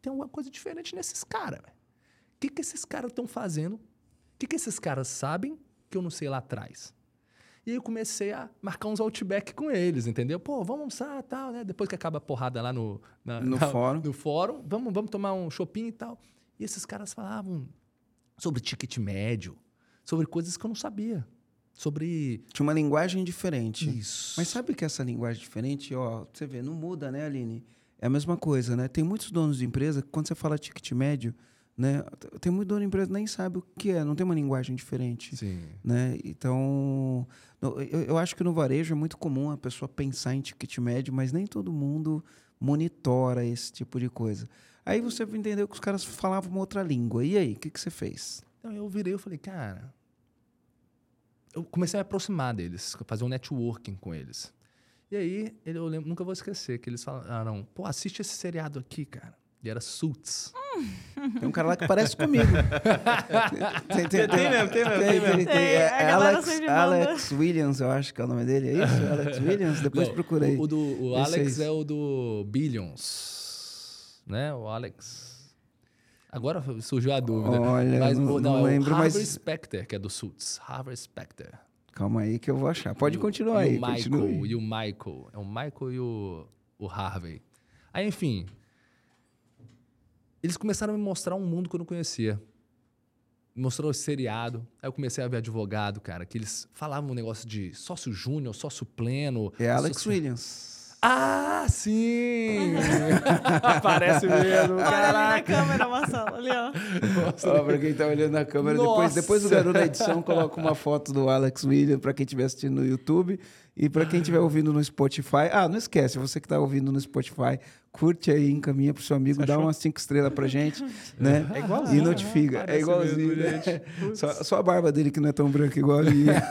[SPEAKER 3] tem alguma coisa diferente nesses caras. O que, que esses caras estão fazendo que, que esses caras sabem que eu não sei lá atrás? E aí eu comecei a marcar uns outback com eles, entendeu? Pô, vamos almoçar e tal, né? Depois que acaba a porrada lá no,
[SPEAKER 4] na, no, na, fórum.
[SPEAKER 3] no fórum, vamos, vamos tomar um shopping e tal. E esses caras falavam sobre ticket médio, sobre coisas que eu não sabia. Sobre.
[SPEAKER 4] Tinha uma linguagem diferente.
[SPEAKER 3] Isso.
[SPEAKER 4] Mas sabe que essa linguagem diferente, ó, você vê, não muda, né, Aline? É a mesma coisa, né? Tem muitos donos de empresa que quando você fala ticket médio, né? Tem muito dono de empresa que nem sabe o que é, não tem uma linguagem diferente.
[SPEAKER 3] Sim.
[SPEAKER 4] Né? Então, eu, eu acho que no varejo é muito comum a pessoa pensar em ticket médio, mas nem todo mundo monitora esse tipo de coisa. Aí você entendeu que os caras falavam uma outra língua. E aí, o que, que você fez?
[SPEAKER 3] Então, eu virei e falei, cara. Eu comecei a me aproximar deles, fazer um networking com eles. E aí, eu lembro, nunca vou esquecer que eles falaram: pô, assiste esse seriado aqui, cara. E era Suits.
[SPEAKER 4] Tem um cara lá que parece comigo.
[SPEAKER 2] tem, *laughs* tem, tem, tem mesmo, tem mesmo. Tem, tem, tem,
[SPEAKER 4] é, Alex, Alex Williams, eu acho que é o nome dele. É isso? *laughs* Alex Williams? Depois
[SPEAKER 3] Não,
[SPEAKER 4] procurei.
[SPEAKER 3] O, o, do, o Alex é o do Billions. Né? O Alex. Agora surgiu a dúvida.
[SPEAKER 4] Olha, mas, não, não, não lembro,
[SPEAKER 3] é o Harvey
[SPEAKER 4] mas...
[SPEAKER 3] Specter, que é do Suits. Harvey Specter.
[SPEAKER 4] Calma aí que eu vou achar. Pode e continuar
[SPEAKER 3] o,
[SPEAKER 4] aí.
[SPEAKER 3] E o Michael. E o Michael. É o Michael e o, o Harvey. Aí, enfim eles começaram a me mostrar um mundo que eu não conhecia. Mostrou esse seriado. Aí eu comecei a ver advogado, cara, que eles falavam um negócio de sócio júnior, sócio pleno.
[SPEAKER 4] É Alex sócio... Williams.
[SPEAKER 3] Ah, sim! *laughs* Parece mesmo,
[SPEAKER 1] Olha ali na câmera, Marcelo, ali, ó.
[SPEAKER 4] Ó, pra quem tá olhando na câmera, depois, depois o garoto da edição coloca uma foto do Alex Williams pra quem estiver assistindo no YouTube. E para quem estiver ouvindo no Spotify, ah, não esquece, você que está ouvindo no Spotify, curte aí, encaminha pro seu amigo, dá umas cinco estrelas pra gente, *laughs* né?
[SPEAKER 2] É igualzinho.
[SPEAKER 4] E notifica. É igualzinho,
[SPEAKER 2] mesmo,
[SPEAKER 4] né? *laughs* Só, só, a barba dele que não é tão branca igual a minha.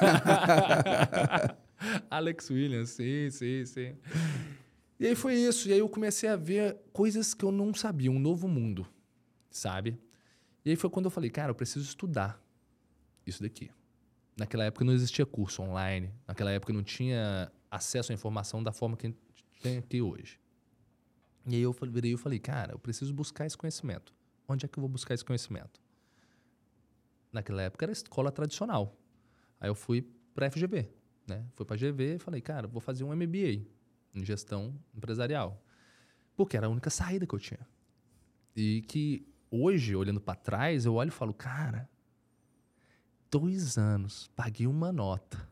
[SPEAKER 4] *laughs*
[SPEAKER 3] Alex Williams, sim, sim, sim. E aí foi isso. E aí eu comecei a ver coisas que eu não sabia, um novo mundo, sabe? E aí foi quando eu falei, cara, eu preciso estudar isso daqui. Naquela época não existia curso online, naquela época não tinha acesso à informação da forma que a gente tem aqui hoje. E aí eu virei e falei, cara, eu preciso buscar esse conhecimento. Onde é que eu vou buscar esse conhecimento? Naquela época era escola tradicional. Aí eu fui para a FGV, né? Fui para a GV e falei, cara, vou fazer um MBA em gestão empresarial. Porque era a única saída que eu tinha. E que hoje, olhando para trás, eu olho e falo, cara, dois anos, paguei uma nota.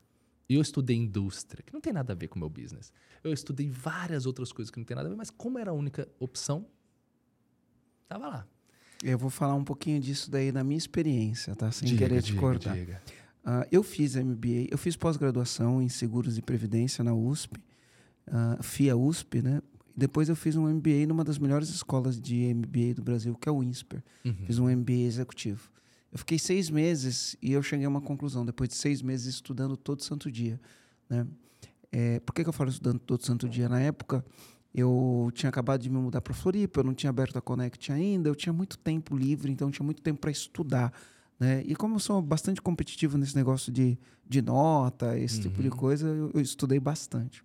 [SPEAKER 3] E eu estudei indústria, que não tem nada a ver com o meu business. Eu estudei várias outras coisas que não tem nada a ver, mas como era a única opção, tava lá.
[SPEAKER 4] Eu vou falar um pouquinho disso daí na minha experiência, tá? Sem diga, querer te diga, cortar. Diga. Uh, eu fiz MBA, eu fiz pós-graduação em seguros e previdência na USP, uh, FIA USP, né? Depois eu fiz um MBA numa das melhores escolas de MBA do Brasil, que é o INSPER. Uhum. Fiz um MBA executivo. Eu fiquei seis meses e eu cheguei a uma conclusão, depois de seis meses estudando todo santo dia. Né? É, por que, que eu falo estudando todo santo dia? Na época, eu tinha acabado de me mudar para Floripa, eu não tinha aberto a Connect ainda, eu tinha muito tempo livre, então eu tinha muito tempo para estudar. Né? E como eu sou bastante competitivo nesse negócio de, de nota, esse uhum. tipo de uhum. coisa, eu, eu, estudei bastante.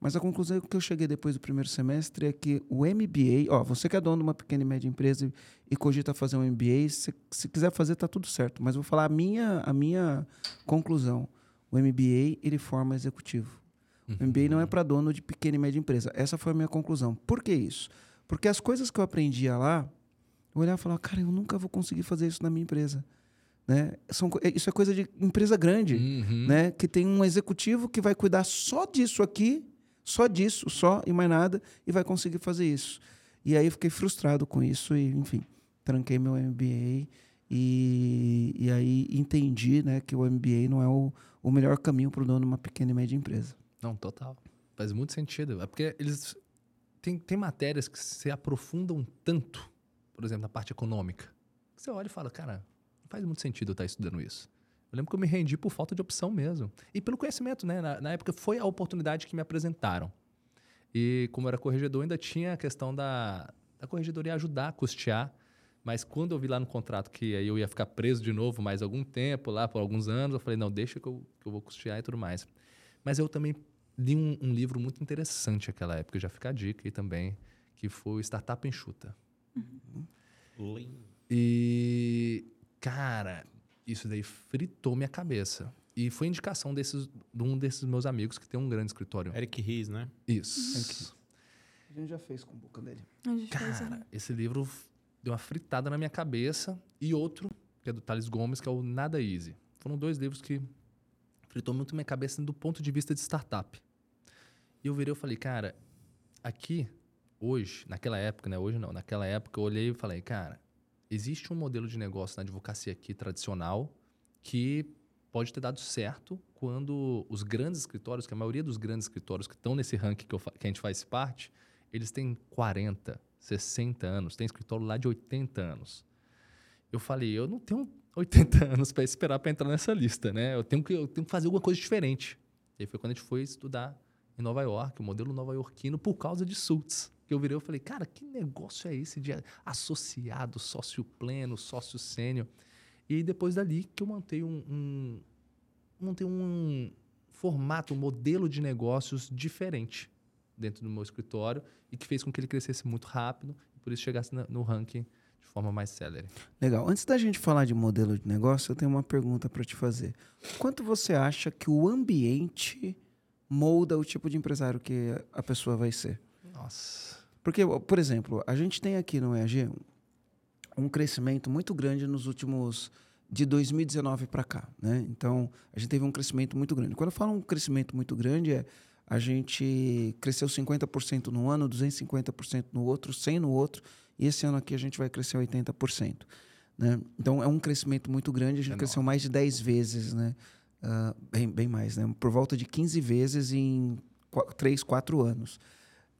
[SPEAKER 4] Mas a conclusão que eu cheguei depois do primeiro semestre é que o MBA, ó, você que é dono de uma pequena e média empresa e, cogita fazer um MBA, se, se quiser fazer, tá tudo certo. Mas vou falar a minha, a minha conclusão. O MBA, ele forma executivo. O MBA não é para dono de pequena e média empresa. Essa foi a minha conclusão. Por que isso? Porque as coisas que eu aprendia lá, eu olhava e falava, cara, eu nunca vou conseguir fazer isso na minha empresa. Né? São, isso é coisa de empresa grande, uhum. né? que tem um executivo que vai cuidar só disso aqui, só disso, só e mais nada, e vai conseguir fazer isso. E aí eu fiquei frustrado com isso e, enfim, tranquei meu MBA e, e aí entendi né, que o MBA não é o, o melhor caminho para o dono de uma pequena e média empresa.
[SPEAKER 3] Não, total. Faz muito sentido. É porque eles. Tem, tem matérias que se aprofundam tanto, por exemplo, na parte econômica, que você olha e fala, cara, faz muito sentido eu estar estudando isso. Eu lembro que eu me rendi por falta de opção mesmo. E pelo conhecimento, né? Na, na época foi a oportunidade que me apresentaram. E como era corregedor, ainda tinha a questão da, da corregedoria ajudar a custear. Mas quando eu vi lá no contrato que aí eu ia ficar preso de novo mais algum tempo, lá por alguns anos, eu falei, não, deixa que eu, que eu vou custear e tudo mais. Mas eu também li um, um livro muito interessante naquela época, já fica a dica aí também, que foi Startup Enxuta. Uhum. E, cara, isso daí fritou minha cabeça. E foi indicação desses, de um desses meus amigos que tem um grande escritório.
[SPEAKER 2] Eric Ries, né?
[SPEAKER 3] Isso.
[SPEAKER 4] A gente já fez com o boca dele.
[SPEAKER 3] Cara, fez, né? esse livro deu uma fritada na minha cabeça. E outro, que é do Thales Gomes, que é o Nada Easy. Foram dois livros que fritou muito minha cabeça do ponto de vista de startup. E eu virei e falei, cara, aqui, hoje, naquela época, né? Hoje não, naquela época eu olhei e falei, cara, existe um modelo de negócio na advocacia aqui tradicional que pode ter dado certo quando os grandes escritórios, que a maioria dos grandes escritórios que estão nesse ranking que, que a gente faz parte, eles têm 40, 60 anos, tem escritório lá de 80 anos. Eu falei, eu não tenho 80 *laughs* anos para esperar para entrar nessa lista, né? Eu tenho, que, eu tenho que fazer alguma coisa diferente. E aí foi quando a gente foi estudar em Nova York, o modelo nova-iorquino, por causa de Sultz. Que eu virei e falei, cara, que negócio é esse de associado, sócio pleno, sócio sênior? E depois dali que eu montei um, um, um formato, um modelo de negócios diferente dentro do meu escritório e que fez com que ele crescesse muito rápido e por isso chegasse no ranking de forma mais célere.
[SPEAKER 4] Legal. Antes da gente falar de modelo de negócio, eu tenho uma pergunta para te fazer. Quanto você acha que o ambiente molda o tipo de empresário que a pessoa vai ser.
[SPEAKER 3] Nossa.
[SPEAKER 4] Porque, por exemplo, a gente tem aqui no EAG um crescimento muito grande nos últimos de 2019 para cá, né? Então, a gente teve um crescimento muito grande. Quando eu falo um crescimento muito grande, é a gente cresceu 50% no ano, 250% no outro, 100 no outro, e esse ano aqui a gente vai crescer 80%, né? Então, é um crescimento muito grande, a gente é cresceu mais de 10 vezes, né? Uh, bem, bem mais, né? Por volta de 15 vezes em 3, 4 anos.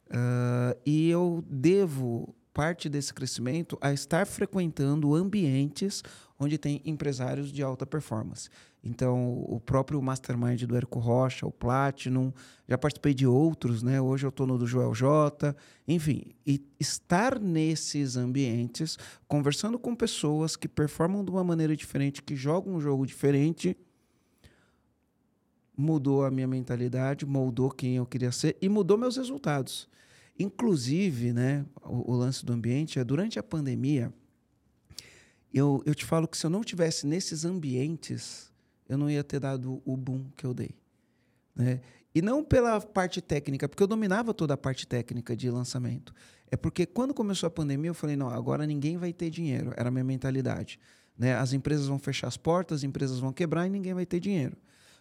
[SPEAKER 4] Uh, e eu devo parte desse crescimento a estar frequentando ambientes onde tem empresários de alta performance. Então, o próprio Mastermind do Érico Rocha, o Platinum, já participei de outros, né? Hoje eu estou no do Joel J. Enfim, e estar nesses ambientes, conversando com pessoas que performam de uma maneira diferente, que jogam um jogo diferente, mudou a minha mentalidade, moldou quem eu queria ser e mudou meus resultados. Inclusive, né, o, o lance do ambiente é durante a pandemia, eu, eu te falo que se eu não tivesse nesses ambientes, eu não ia ter dado o boom que eu dei. Né? E não pela parte técnica, porque eu dominava toda a parte técnica de lançamento. É porque quando começou a pandemia, eu falei, não, agora ninguém vai ter dinheiro. Era a minha mentalidade. Né? As empresas vão fechar as portas, as empresas vão quebrar e ninguém vai ter dinheiro.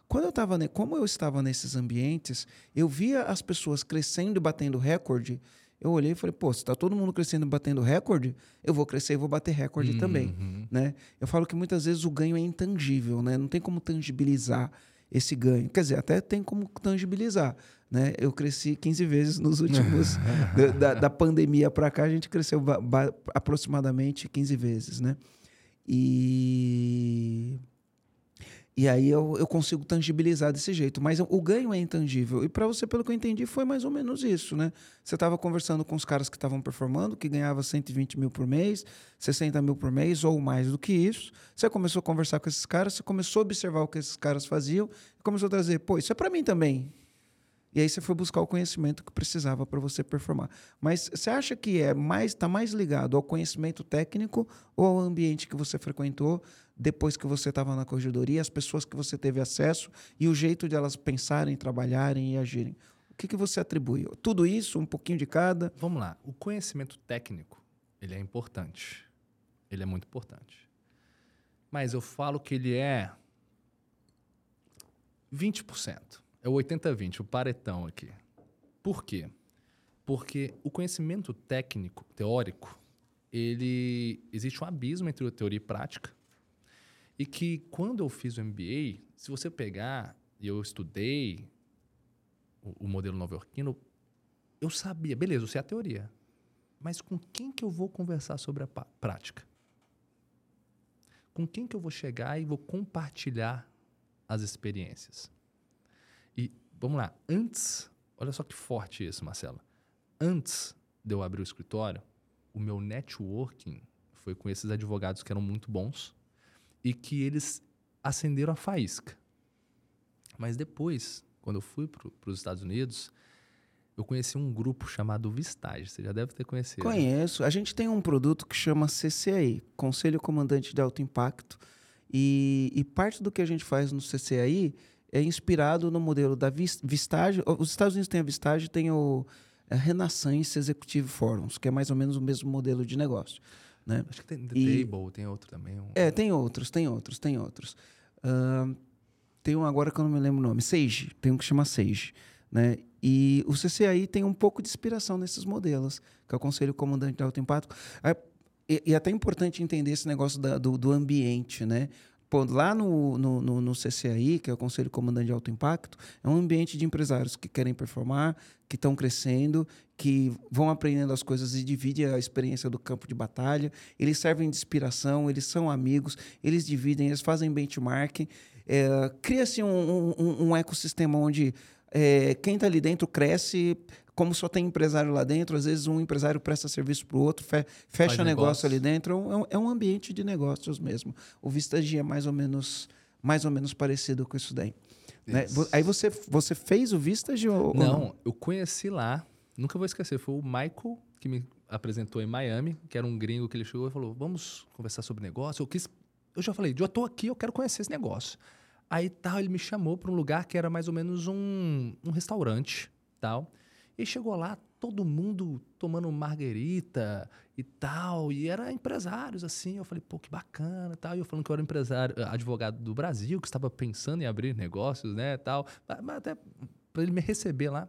[SPEAKER 4] Quando eu tava, como eu estava nesses ambientes, eu via as pessoas crescendo e batendo recorde. Eu olhei e falei, pô, se está todo mundo crescendo e batendo recorde, eu vou crescer e vou bater recorde
[SPEAKER 3] Uhum.
[SPEAKER 4] também. Né? Eu falo que muitas vezes o ganho é intangível, né? não tem como tangibilizar esse ganho. Quer dizer, até tem como tangibilizar. Né? Eu cresci 15 vezes nos últimos. *laughs* da, da, pandemia para cá, a gente cresceu aproximadamente 15 vezes. Né? E. E aí eu, eu consigo tangibilizar desse jeito. Mas o ganho é intangível. E para você, pelo que eu entendi, foi mais ou menos isso, né? Você estava conversando com os caras que estavam performando, que ganhava 120 mil por mês, 60 mil por mês ou mais do que isso. Você começou a conversar com esses caras, você começou a observar o que esses caras faziam começou a trazer, pô, isso é para mim também. E aí você foi buscar o conhecimento que precisava para você performar. Mas você acha que é mais está mais ligado ao conhecimento técnico ou ao ambiente que você frequentou depois que você estava na corregedoria, as pessoas que você teve acesso e o jeito de elas pensarem, trabalharem e agirem? O que, que você atribui? Tudo isso, um pouquinho de cada?
[SPEAKER 3] Vamos lá. O conhecimento técnico, ele é importante. Ele é muito importante. Mas eu falo que ele é 20%. É o 80-20, o paretão aqui. Por quê? Porque o conhecimento técnico, teórico, ele existe um abismo entre teoria e prática. E que quando eu fiz o MBA, se você pegar, e eu estudei o, o modelo nova-iorquino, eu sabia, beleza, eu sei a teoria. Mas com quem que eu vou conversar sobre a prática? Com quem que eu vou chegar e vou compartilhar as experiências? E vamos lá, antes, olha só que forte isso, Marcelo. Antes de eu abrir o escritório, o meu networking foi com esses advogados que eram muito bons e que eles acenderam a faísca. Mas depois, quando eu fui para os Estados Unidos, eu conheci um grupo chamado Vistage. Você já deve ter conhecido.
[SPEAKER 4] Conheço. A gente tem um produto que chama CCAI, Conselho Comandante de Alto Impacto. E, e parte do que a gente faz no CCAI é inspirado no modelo da Vis- Vistage. Os Estados Unidos têm a Vistage, tem o a Renaissance Executive Forums, que é mais ou menos o mesmo modelo de negócio. Né?
[SPEAKER 3] Acho que tem The
[SPEAKER 4] E-
[SPEAKER 3] Table, tem outro também. um-
[SPEAKER 4] É, tem outros, tem outros, tem outros. Ahn, tem um agora que eu não me lembro o nome, Sage, tem um que chama Sage, né? E o CCAI tem um pouco de inspiração nesses modelos, que é o Conselho Comandante de Alto Impacto. Ah, E, e é até importante entender esse negócio da- do, do ambiente, né? Lá no, no, no, no CCAI, que é o Conselho Comandante de Alto Impacto, é um ambiente de empresários que querem performar, que estão crescendo, que vão aprendendo as coisas e dividem a experiência do campo de batalha. Eles servem de inspiração, eles são amigos, eles dividem, eles fazem benchmarking. É, Cria-se um, um, um ecossistema onde é, quem está ali dentro cresce. Como só tem empresário lá dentro, às vezes um empresário presta serviço para o outro, fe- fecha negócio
[SPEAKER 3] negócio.
[SPEAKER 4] ali dentro. É um, é um ambiente de negócios mesmo. O Vistage é mais ou menos, mais ou menos parecido com isso daí. né? Aí você, você fez o Vistage ou ou
[SPEAKER 3] Não, eu conheci lá, nunca vou esquecer, foi o Michael que me apresentou em Miami, que era um gringo que ele chegou e falou: "Vamos conversar sobre negócio". Eu quis, eu já falei: "Eu tô aqui, eu quero conhecer esse negócio". Aí tal, ele me chamou para um lugar que era mais ou menos um, um restaurante, tal. E chegou lá, todo mundo tomando marguerita e tal, e era empresários assim. Eu falei: "Pô, que bacana", tal. E eu falando que eu era empresário, eh, advogado do Brasil, que estava pensando em abrir negócios, né, tal. Mas até para ele me receber lá.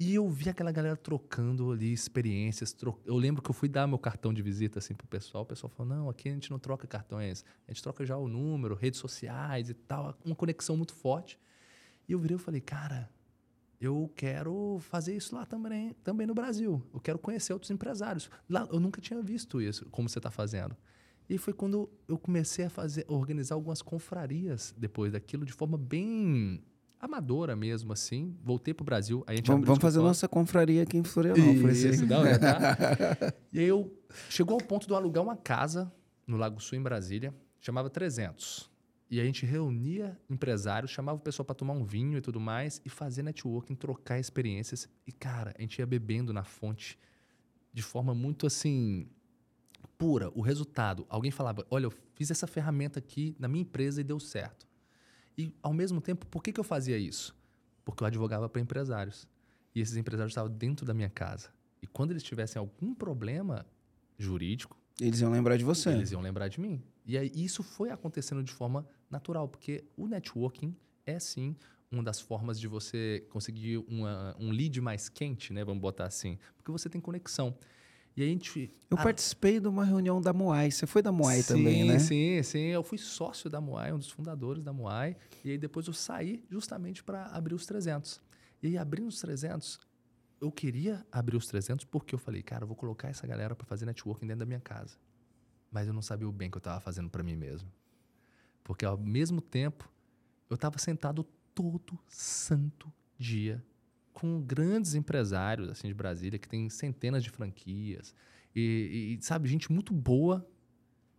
[SPEAKER 3] E eu vi aquela galera trocando ali experiências. tro- Eu lembro que eu fui dar meu cartão de visita assim pro pessoal. O pessoal falou: não, aqui a gente não troca cartões, a gente troca já o número, redes sociais e tal. Uma conexão muito forte. E eu virei e falei: cara, eu quero fazer isso lá também, também no Brasil. Eu quero conhecer outros empresários. Lá eu nunca tinha visto isso, como você está fazendo. E foi quando eu comecei a fazer, organizar algumas confrarias depois daquilo de forma bem amadora mesmo, assim. Voltei pro Brasil. Aí a gente
[SPEAKER 4] Vamos, vamos
[SPEAKER 3] o
[SPEAKER 4] fazer nossa confraria aqui em Florianópolis.
[SPEAKER 3] Isso, *laughs* não, tá. E aí eu chegou ao ponto de eu alugar uma casa no Lago Sul, em Brasília, chamava 300. E a gente reunia empresários, chamava o pessoal para tomar um vinho e tudo mais, e fazer networking, trocar experiências. E, cara, a gente ia bebendo na fonte de forma muito assim pura. O resultado, alguém falava: Olha, eu fiz essa ferramenta aqui na minha empresa e deu certo. E, ao mesmo tempo, por que, que eu fazia isso? Porque eu advogava para empresários. E esses empresários estavam dentro da minha casa. E quando eles tivessem algum problema jurídico,
[SPEAKER 4] Eles iam lembrar de você.
[SPEAKER 3] eles iam lembrar de mim. E aí isso foi acontecendo de forma natural, porque o networking é sim uma das formas de você conseguir uma, um lead mais quente, né? Vamos botar assim, porque você tem conexão. E a gente.
[SPEAKER 4] Eu
[SPEAKER 3] a...
[SPEAKER 4] participei de uma reunião da Moai. Você foi da Moai
[SPEAKER 3] sim,
[SPEAKER 4] também, né?
[SPEAKER 3] Sim, sim. Eu fui sócio da Moai, um dos fundadores da Moai. E aí depois eu saí justamente para abrir os 300. E aí, abrindo os 300, eu queria abrir os 300 porque eu falei, cara, eu vou colocar essa galera para fazer networking dentro da minha casa. Mas eu não sabia o bem que eu estava fazendo para mim mesmo. Porque ao mesmo tempo, eu estava sentado todo santo dia com grandes empresários assim de Brasília que tem centenas de franquias e, e sabe gente muito boa.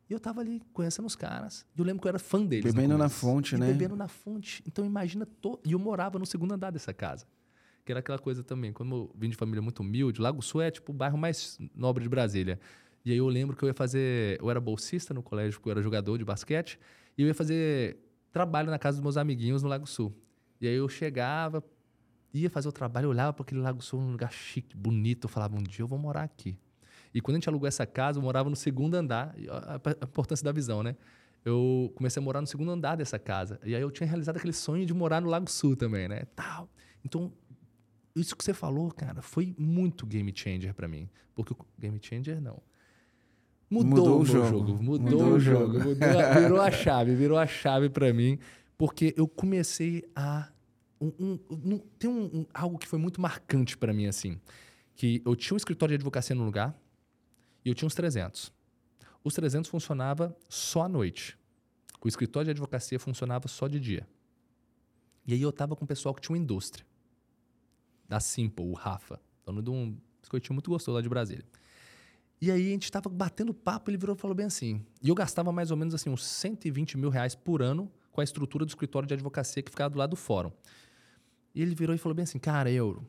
[SPEAKER 3] E eu tava ali conhecendo os caras. E eu lembro que eu era fã deles
[SPEAKER 4] bebendo na fonte
[SPEAKER 3] e
[SPEAKER 4] né?
[SPEAKER 3] bebendo na fonte. Então imagina to... e eu morava no segundo andar dessa casa que era aquela coisa também. Como eu vim de família muito humilde Lago Sul é tipo o bairro mais nobre de Brasília. E aí eu lembro que eu ia fazer eu era bolsista no colégio porque eu era jogador de basquete e eu ia fazer trabalho na casa dos meus amiguinhos no Lago Sul e aí eu chegava ia fazer o trabalho, olhava para aquele Lago Sul, um lugar chique, bonito. Eu falava, um dia eu vou morar aqui. E quando a gente alugou essa casa, eu morava no segundo andar. A importância da visão, né? Eu comecei a morar no segundo andar dessa casa. E aí eu tinha realizado aquele sonho de morar no Lago Sul também, né? Tal. Então, isso que você falou, cara, foi muito game changer para mim. Porque o game changer, não. Mudou, mudou o jogo. jogo. Mudou, mudou, o jogo. jogo. Mudou, virou a chave, virou a chave para mim. Porque eu comecei a um, um, um, tem um, algo que foi muito marcante para mim, assim. Que eu tinha um escritório de advocacia no lugar e eu tinha uns 300. Os 300 funcionava só à noite. O escritório de advocacia funcionava só de dia. E aí eu tava com o pessoal que tinha uma indústria. Da Simple, o Rafa. Dono de um biscoitinho muito gostoso lá de Brasília. E aí a gente tava batendo papo, ele virou e falou bem assim. E eu gastava mais ou menos assim uns 120 mil reais por ano com a estrutura do escritório de advocacia que ficava do lado do fórum. E ele virou e falou bem assim: Cara, Euro,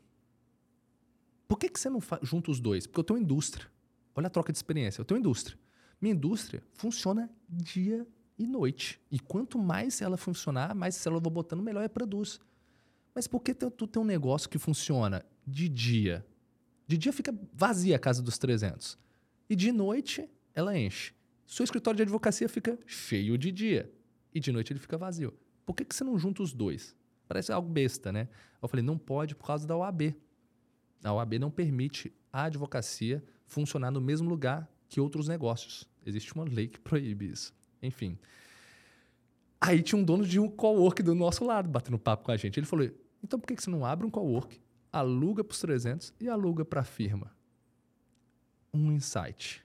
[SPEAKER 3] por que, que você não junta os dois? Porque eu tenho indústria. Olha a troca de experiência. Eu tenho indústria. Minha indústria funciona dia e noite. E quanto mais ela funcionar, mais célula eu vou botando, melhor é produz. Mas por que tu tem um negócio que funciona de dia? De dia fica vazia a casa dos 300. E de noite ela enche. Seu escritório de advocacia fica cheio de dia. E de noite ele fica vazio. Por que, que você não junta os dois? Parece algo besta, né? Eu falei, não pode por causa da OAB. A OAB não permite a advocacia funcionar no mesmo lugar que outros negócios. Existe uma lei que proíbe isso. Enfim. Aí tinha um dono de um cowork do nosso lado, batendo papo com a gente. Ele falou, então por que você não abre um cowork, aluga para os 300 e aluga para a firma? Um insight.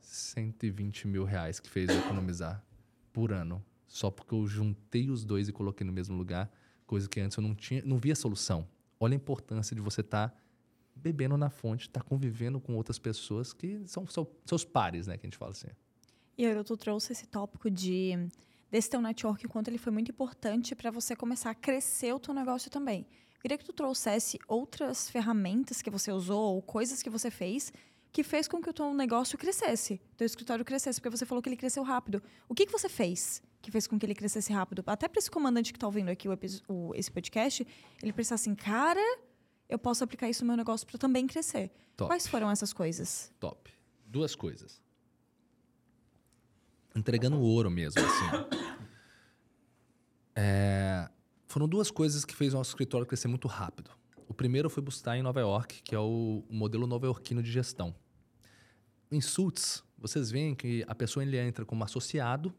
[SPEAKER 3] 120 mil reais que fez eu economizar por ano. Só porque eu juntei os dois e coloquei no mesmo lugar coisa que antes eu não tinha, não via solução. Olha a importância de você estar tá bebendo na fonte, estar tá convivendo com outras pessoas que são, são seus pares, né, que a gente fala assim.
[SPEAKER 1] E aí, tu trouxe esse tópico de desse teu network, o quanto ele foi muito importante para você começar a crescer o teu negócio também. Eu queria que tu trouxesse outras ferramentas que você usou ou coisas que você fez que fez com que o teu negócio crescesse, teu escritório crescesse, porque você falou que ele cresceu rápido. O que, que você fez que fez com que ele crescesse rápido. Até para esse comandante que está ouvindo aqui o, o, esse podcast, ele pensar assim, cara, eu posso aplicar isso no meu negócio para também crescer. Top. Quais foram essas coisas?
[SPEAKER 3] Top. Duas coisas. Entregando ouro mesmo, assim. É, foram duas coisas que fez o nosso escritório crescer muito rápido. O primeiro foi buscar em Nova York, que é o, o modelo nova-iorquino de gestão. Em Suits, vocês veem que a pessoa ele entra como associado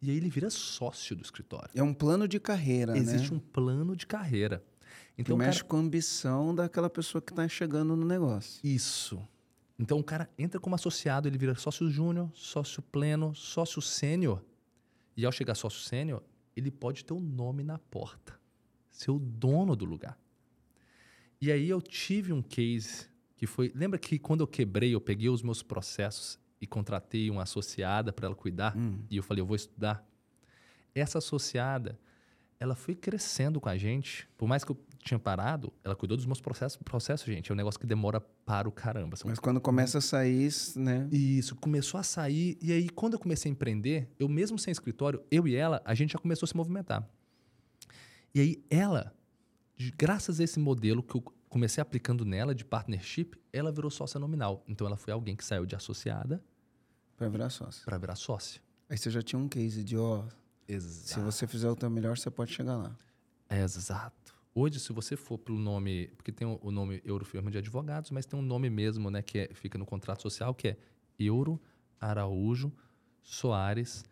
[SPEAKER 3] e aí ele vira sócio do escritório.
[SPEAKER 4] É um plano de carreira,
[SPEAKER 3] Existe né? um plano de carreira.
[SPEAKER 4] Então, que mexe cara... com a ambição daquela pessoa que está chegando no negócio.
[SPEAKER 3] Isso. Então o cara entra como associado, ele vira sócio júnior, sócio pleno, sócio sênior. E ao chegar sócio sênior, ele pode ter o um nome na porta, ser o dono do lugar. E aí eu tive um case que foi. Lembra que quando eu quebrei, eu peguei os meus processos e contratei uma associada para ela cuidar. Hum. E eu falei, eu vou estudar. Essa associada, ela foi crescendo com a gente. Por mais que eu tinha parado, ela cuidou dos meus processos. Processo, gente, é um negócio que demora para o caramba.
[SPEAKER 4] São... Mas quando começa a sair, né?
[SPEAKER 3] Isso, começou a sair. E aí, quando eu comecei a empreender, eu mesmo sem escritório, eu e ela, a gente já começou a se movimentar. E aí, ela, graças a esse modelo que eu comecei aplicando nela de partnership, ela virou sócia nominal. Então ela foi alguém que saiu de associada
[SPEAKER 4] para virar sócia.
[SPEAKER 3] Para virar sócia.
[SPEAKER 4] Aí você já tinha um case de, ó,
[SPEAKER 3] Exato.
[SPEAKER 4] se você fizer o teu melhor, você pode chegar lá.
[SPEAKER 3] Exato. Hoje, se você for pelo nome, porque tem o, o nome Eurofirma de Advogados, mas tem um nome mesmo, né, que é- fica no contrato social, que é Euro Araújo Soares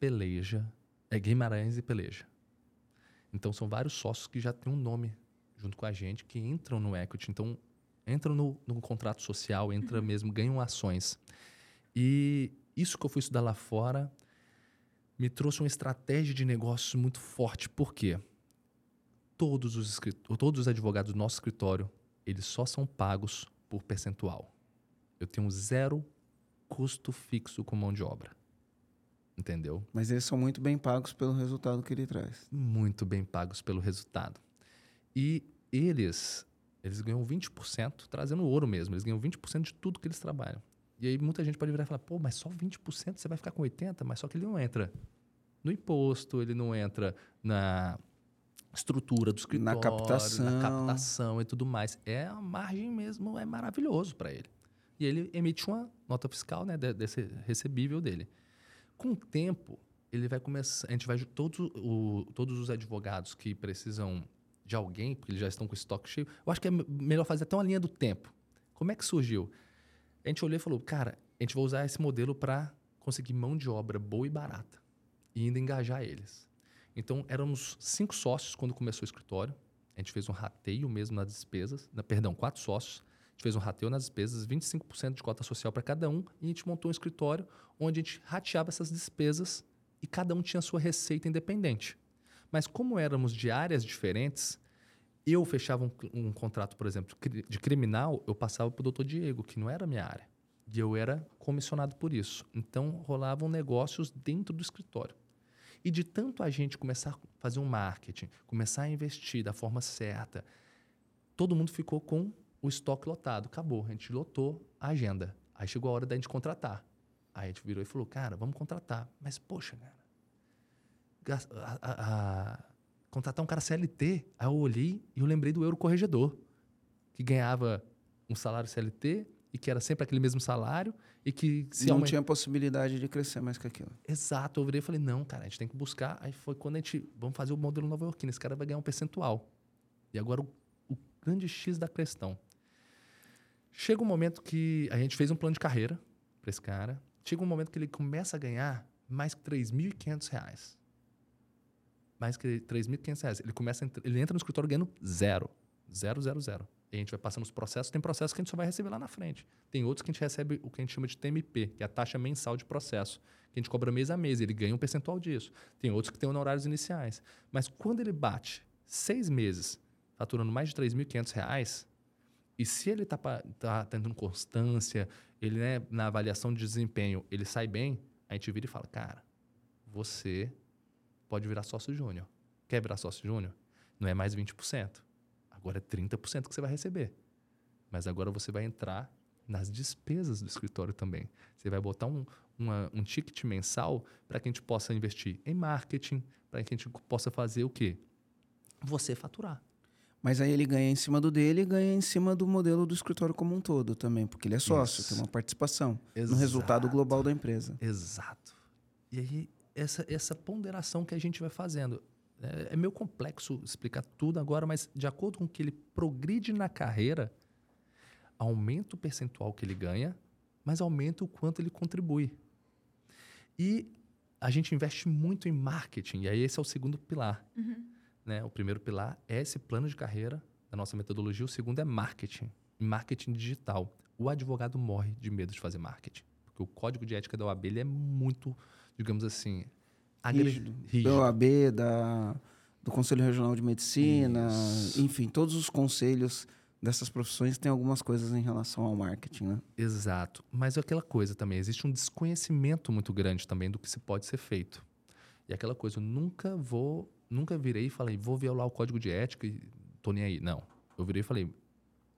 [SPEAKER 3] Peleja, é Guimarães e Peleja. Então são vários sócios que já têm um nome junto com a gente, que entram no equity, então entram no, no contrato social, entra mesmo, ganham ações. E isso que eu fui estudar lá fora me trouxe uma estratégia de negócios muito forte. Por quê? todos os, todos os advogados do nosso escritório, eles só são pagos por percentual. Eu tenho zero custo fixo com mão de obra. Entendeu?
[SPEAKER 4] Mas eles são muito bem pagos pelo resultado que ele traz.
[SPEAKER 3] Muito bem pagos pelo resultado. E eles, eles ganham 20%, trazendo ouro mesmo, eles ganham 20% de tudo que eles trabalham. E aí muita gente pode virar e falar, pô, mas só 20% você vai ficar com 80%, mas só que ele não entra no imposto, ele não entra na estrutura do escritório,
[SPEAKER 4] captação.
[SPEAKER 3] na captação e tudo mais. É a margem mesmo, é maravilhoso para ele. E ele emite uma nota fiscal, né, de- desse recebível dele. Com o tempo, ele vai começar, a gente vai todos, o, todos os advogados que precisam de alguém, porque eles já estão com o estoque cheio. Eu acho que é me- melhor fazer até uma linha do tempo. Como é que surgiu? A gente olhou e falou, cara, a gente vai usar esse modelo para conseguir mão de obra boa e barata e ainda engajar eles. Então, éramos cinco sócios quando começou o escritório. A gente fez um rateio mesmo nas despesas. Na, perdão, quatro sócios. A gente fez um rateio nas despesas, 25% de cota social para cada um. E a gente montou um escritório onde a gente rateava essas despesas e cada um tinha sua receita independente. Mas como éramos de áreas diferentes, eu fechava um, um contrato, por exemplo, de criminal, eu passava para o doutor Diego, que não era minha área. E eu era comissionado por isso. Então, rolavam negócios dentro do escritório. E de tanto a gente começar a fazer um marketing, começar a investir da forma certa, todo mundo ficou com o estoque lotado. Acabou, a gente lotou a agenda. Aí chegou a hora da gente contratar. Aí a gente virou e falou, cara, vamos contratar. Mas, poxa, cara, gas- a- a- a- contratar um cara CLT. Aí eu olhei e eu lembrei do euro corregedor, que ganhava um salário CLT e que era sempre aquele mesmo salário e que se
[SPEAKER 4] não
[SPEAKER 3] aumen-
[SPEAKER 4] tinha possibilidade de crescer mais que aquilo.
[SPEAKER 3] Exato, eu virei e falei, não, cara, a gente tem que buscar. Aí foi quando a gente, vamos fazer o modelo nova iorquino, esse cara vai ganhar um percentual. E agora o, o grande X da questão. Chega um momento que a gente fez um plano de carreira para esse cara. Chega um momento que ele começa a ganhar mais que 3.500 reais. Mais que 3.500 reais. Ele, começa ele entra no escritório ganhando zero. Zero, zero, zero. E a gente vai passando os processos. Tem processos que a gente só vai receber lá na frente. Tem outros que a gente recebe o que a gente chama de TMP, que é a taxa mensal de processo, que a gente cobra mês a mês. Ele ganha um percentual disso. Tem outros que têm honorários iniciais. Mas quando ele bate seis meses faturando mais de 3.500 reais, e se ele está tá tendo constância, ele né, na avaliação de desempenho, ele sai bem, a gente vira e fala, cara, você pode virar sócio júnior. Quer virar sócio júnior? Não é mais 20%. Agora é 30% que você vai receber. Mas agora você vai entrar nas despesas do escritório também. Você vai botar um, uma- um ticket mensal para que a gente possa investir em marketing, para que a gente possa fazer o quê? Você faturar.
[SPEAKER 4] Mas aí ele ganha em cima do dele e ganha em cima do modelo do escritório como um todo também, porque ele é sócio,
[SPEAKER 3] Isso.
[SPEAKER 4] tem uma participação no
[SPEAKER 3] Exato.
[SPEAKER 4] resultado global da empresa.
[SPEAKER 3] Exato. E aí, essa, essa ponderação que a gente vai fazendo. É, é meio complexo explicar tudo agora, mas de acordo com que ele progride na carreira, aumenta o percentual que ele ganha, mas aumenta o quanto ele contribui. E a gente investe muito em marketing, e aí esse é o segundo pilar. Né? O primeiro pilar é esse plano de carreira da nossa metodologia, o segundo é marketing, marketing digital. O advogado morre de medo de fazer marketing, porque o código de ética da OAB ele é muito, digamos assim,
[SPEAKER 4] Rígido.
[SPEAKER 3] rígido.
[SPEAKER 4] Da OAB, da, do Conselho Regional de Medicina,
[SPEAKER 3] Isso.
[SPEAKER 4] enfim, todos os conselhos dessas profissões têm algumas coisas em relação ao marketing, né?
[SPEAKER 3] Exato. Mas é aquela coisa também, existe um desconhecimento muito grande também do que se pode ser feito. E aquela coisa, eu nunca vou, nunca virei e falei, vou violar o código de ética e tô nem aí. Não. Eu virei e falei,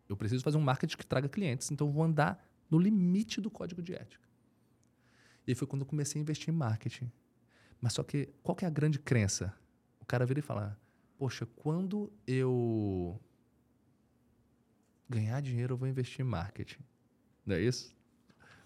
[SPEAKER 3] eu preciso fazer um marketing que traga clientes, então eu vou andar no limite do código de ética. E foi quando eu comecei a investir em marketing. Mas só que, qual que é a grande crença? O cara vira e fala, poxa, quando eu ganhar dinheiro, eu vou investir em marketing. Não é isso?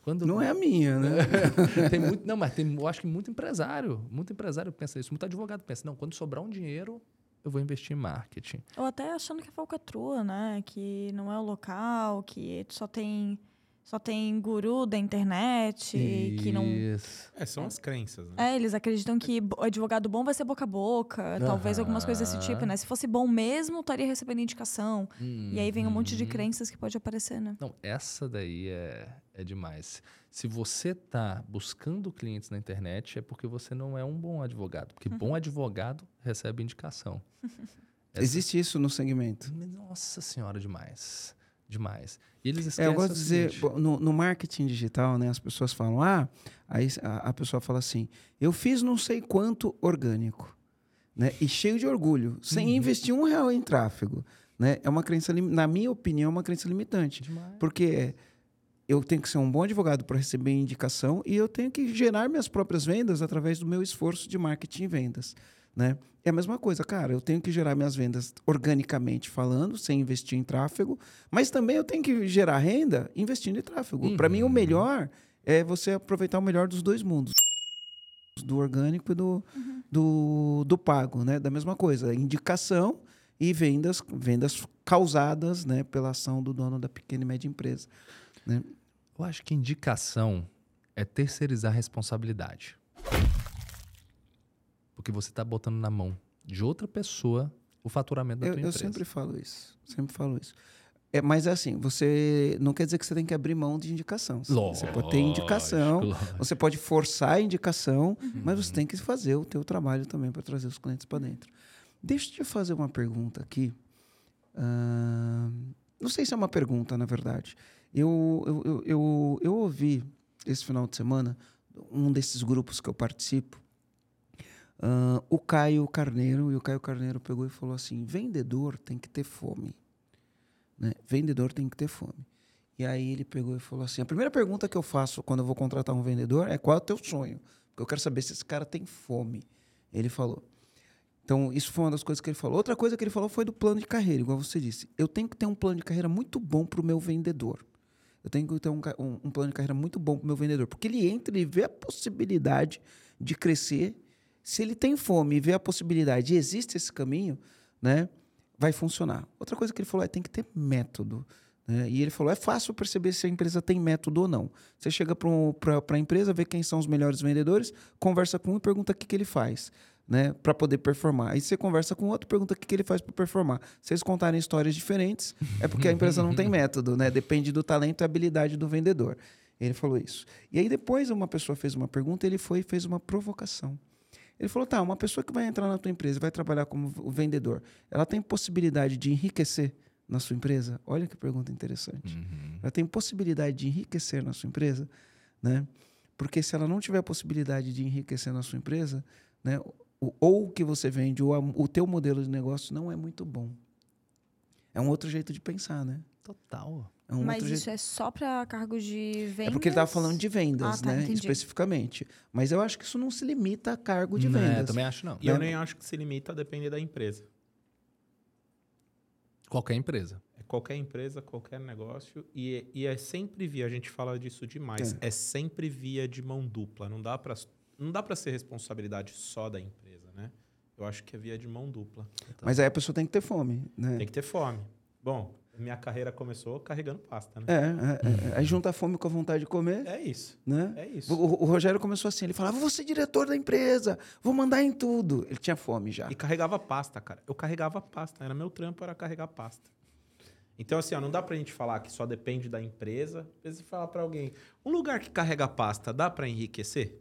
[SPEAKER 3] Quando,
[SPEAKER 4] Não é a minha, né? *laughs*
[SPEAKER 3] tem muito, não, mas tem, eu acho que muito empresário, muito empresário pensa isso, muito advogado pensa, não, quando sobrar um dinheiro, eu vou investir em marketing.
[SPEAKER 1] Ou até achando que é falcatrua, né? Que não é o local, que só tem só tem guru da internet, que não
[SPEAKER 3] Isso.
[SPEAKER 2] É, são as crenças, né?
[SPEAKER 1] É, eles acreditam que advogado bom vai ser boca a boca, talvez algumas coisas desse tipo, né? Se fosse bom mesmo, estaria recebendo indicação. E aí vem um monte de
[SPEAKER 3] Uhum.
[SPEAKER 1] crenças que pode aparecer, né?
[SPEAKER 3] Não, essa daí é, é demais. Se você tá buscando clientes na internet, é porque você não é um bom advogado. Porque
[SPEAKER 1] Uhum.
[SPEAKER 3] bom *laughs* advogado recebe indicação. *laughs* Essa-
[SPEAKER 4] Existe isso no segmento.
[SPEAKER 3] Nossa senhora, demais. Demais. E eles
[SPEAKER 4] É,
[SPEAKER 3] esquecem
[SPEAKER 4] eu gosto de dizer, no, no marketing digital, né, as pessoas falam, ah, aí a, a pessoa fala assim, eu fiz não sei quanto orgânico, né, e cheio de orgulho, sem
[SPEAKER 3] Uhum.
[SPEAKER 4] investir um real em tráfego, né, é uma crença, na minha opinião, é uma crença limitante,
[SPEAKER 3] demais.
[SPEAKER 4] porque eu tenho que ser um bom advogado para receber indicação e eu tenho que gerar minhas próprias vendas através do meu esforço de marketing e vendas, né? É a mesma coisa, cara. Eu tenho que gerar minhas vendas organicamente falando, sem investir em tráfego, mas também eu tenho que gerar renda investindo em tráfego. Para mim, o
[SPEAKER 3] Uhum.
[SPEAKER 4] melhor é você aproveitar o melhor dos dois mundos. Do orgânico e do, do, do pago, né? Da mesma coisa, indicação e vendas, vendas causadas né, pela ação do dono da pequena e média empresa.
[SPEAKER 3] Eu acho que indicação é terceirizar a responsabilidade. Porque você está botando na mão de outra pessoa o faturamento da
[SPEAKER 4] Eu,
[SPEAKER 3] tua
[SPEAKER 4] eu
[SPEAKER 3] empresa.
[SPEAKER 4] sempre falo isso. Sempre falo isso. É, mas é assim, você não quer dizer que você tem que abrir mão de indicação. Você pode ter indicação,
[SPEAKER 3] Lógico, lógico.
[SPEAKER 4] você pode forçar a indicação, mas
[SPEAKER 3] Uhum.
[SPEAKER 4] você tem que fazer o teu trabalho também para trazer os clientes para dentro. Deixa eu te fazer uma pergunta aqui. Ah, não sei se é uma pergunta, na verdade. Eu, eu, eu, eu, eu ouvi esse final de semana um desses grupos que eu participo, ah, o Caio Carneiro, e o Caio Carneiro pegou e falou assim: vendedor tem que ter fome. Né? Vendedor tem que ter fome. E aí ele pegou e falou assim: a primeira pergunta que eu faço quando eu vou contratar um vendedor é qual é o teu sonho? Porque eu quero saber se esse cara tem fome. Ele falou. Então, isso foi uma das coisas que ele falou. Outra coisa que ele falou foi do plano de carreira, igual você disse. Eu tenho que ter um plano de carreira muito bom para o meu vendedor. Eu tenho que ter um, um- um plano de carreira muito bom para o meu vendedor. Porque ele entra e vê a possibilidade de crescer. Se ele tem fome e vê a possibilidade e existe esse caminho, né, vai funcionar. Outra coisa que ele falou é tem que ter método. né? E ele falou: é fácil perceber se a empresa tem método ou não. Você chega para a empresa, vê quem são os melhores vendedores, conversa com um e pergunta o que, que ele faz. Né, para poder performar. Aí você conversa com outro, pergunta o que, que ele faz para performar. Se eles contarem histórias diferentes, é porque a empresa não tem *laughs* método, né? Depende do talento e habilidade do vendedor. Ele falou isso. E aí depois uma pessoa fez uma pergunta, ele foi e fez uma provocação. Ele falou: tá, uma pessoa que vai entrar na tua empresa, e vai trabalhar como vendedor, ela tem possibilidade de enriquecer na sua empresa? Olha que pergunta interessante.
[SPEAKER 3] Uhum.
[SPEAKER 4] Ela tem possibilidade de enriquecer na sua empresa, né? Porque se ela não tiver possibilidade de enriquecer na sua empresa, né, ou o que você vende, ou a- o teu modelo de negócio não é muito bom. É um outro jeito de pensar, né?
[SPEAKER 3] Total.
[SPEAKER 4] É um
[SPEAKER 1] Mas
[SPEAKER 4] outro
[SPEAKER 1] isso
[SPEAKER 4] jeito.
[SPEAKER 1] é só para cargos de vendas?
[SPEAKER 4] É porque ele estava falando de vendas,
[SPEAKER 1] Ah, tá,
[SPEAKER 4] né?
[SPEAKER 1] entendi.
[SPEAKER 4] Especificamente. Mas eu acho que isso não se limita a cargo de
[SPEAKER 3] Não, é,
[SPEAKER 4] vendas.
[SPEAKER 3] também acho não.
[SPEAKER 2] E eu
[SPEAKER 4] Né?
[SPEAKER 2] nem acho que se limita a depender da empresa.
[SPEAKER 3] Qualquer empresa.
[SPEAKER 2] É qualquer empresa, qualquer negócio. E, é- e é sempre via, a gente fala disso demais, é, sempre via de mão dupla. Não dá para não dá para ser responsabilidade só da empresa, né? Eu acho que é via de mão dupla.
[SPEAKER 4] Mas aí a pessoa tem que ter fome, né?
[SPEAKER 2] Tem que ter fome. Bom, minha carreira começou carregando pasta, né?
[SPEAKER 4] É, é, é, aí junta a fome com a vontade de comer,
[SPEAKER 2] É isso.
[SPEAKER 4] né?
[SPEAKER 2] É isso.
[SPEAKER 4] O, o Rogério começou assim, ele falava, vou ser diretor da empresa, vou mandar em tudo. Ele tinha fome já.
[SPEAKER 2] E carregava pasta, cara. Eu carregava pasta. Era meu trampo, era carregar pasta. Então, assim, ó, não dá pra gente falar que só depende da empresa. Às vezes você fala pra alguém, um lugar que carrega pasta dá pra enriquecer?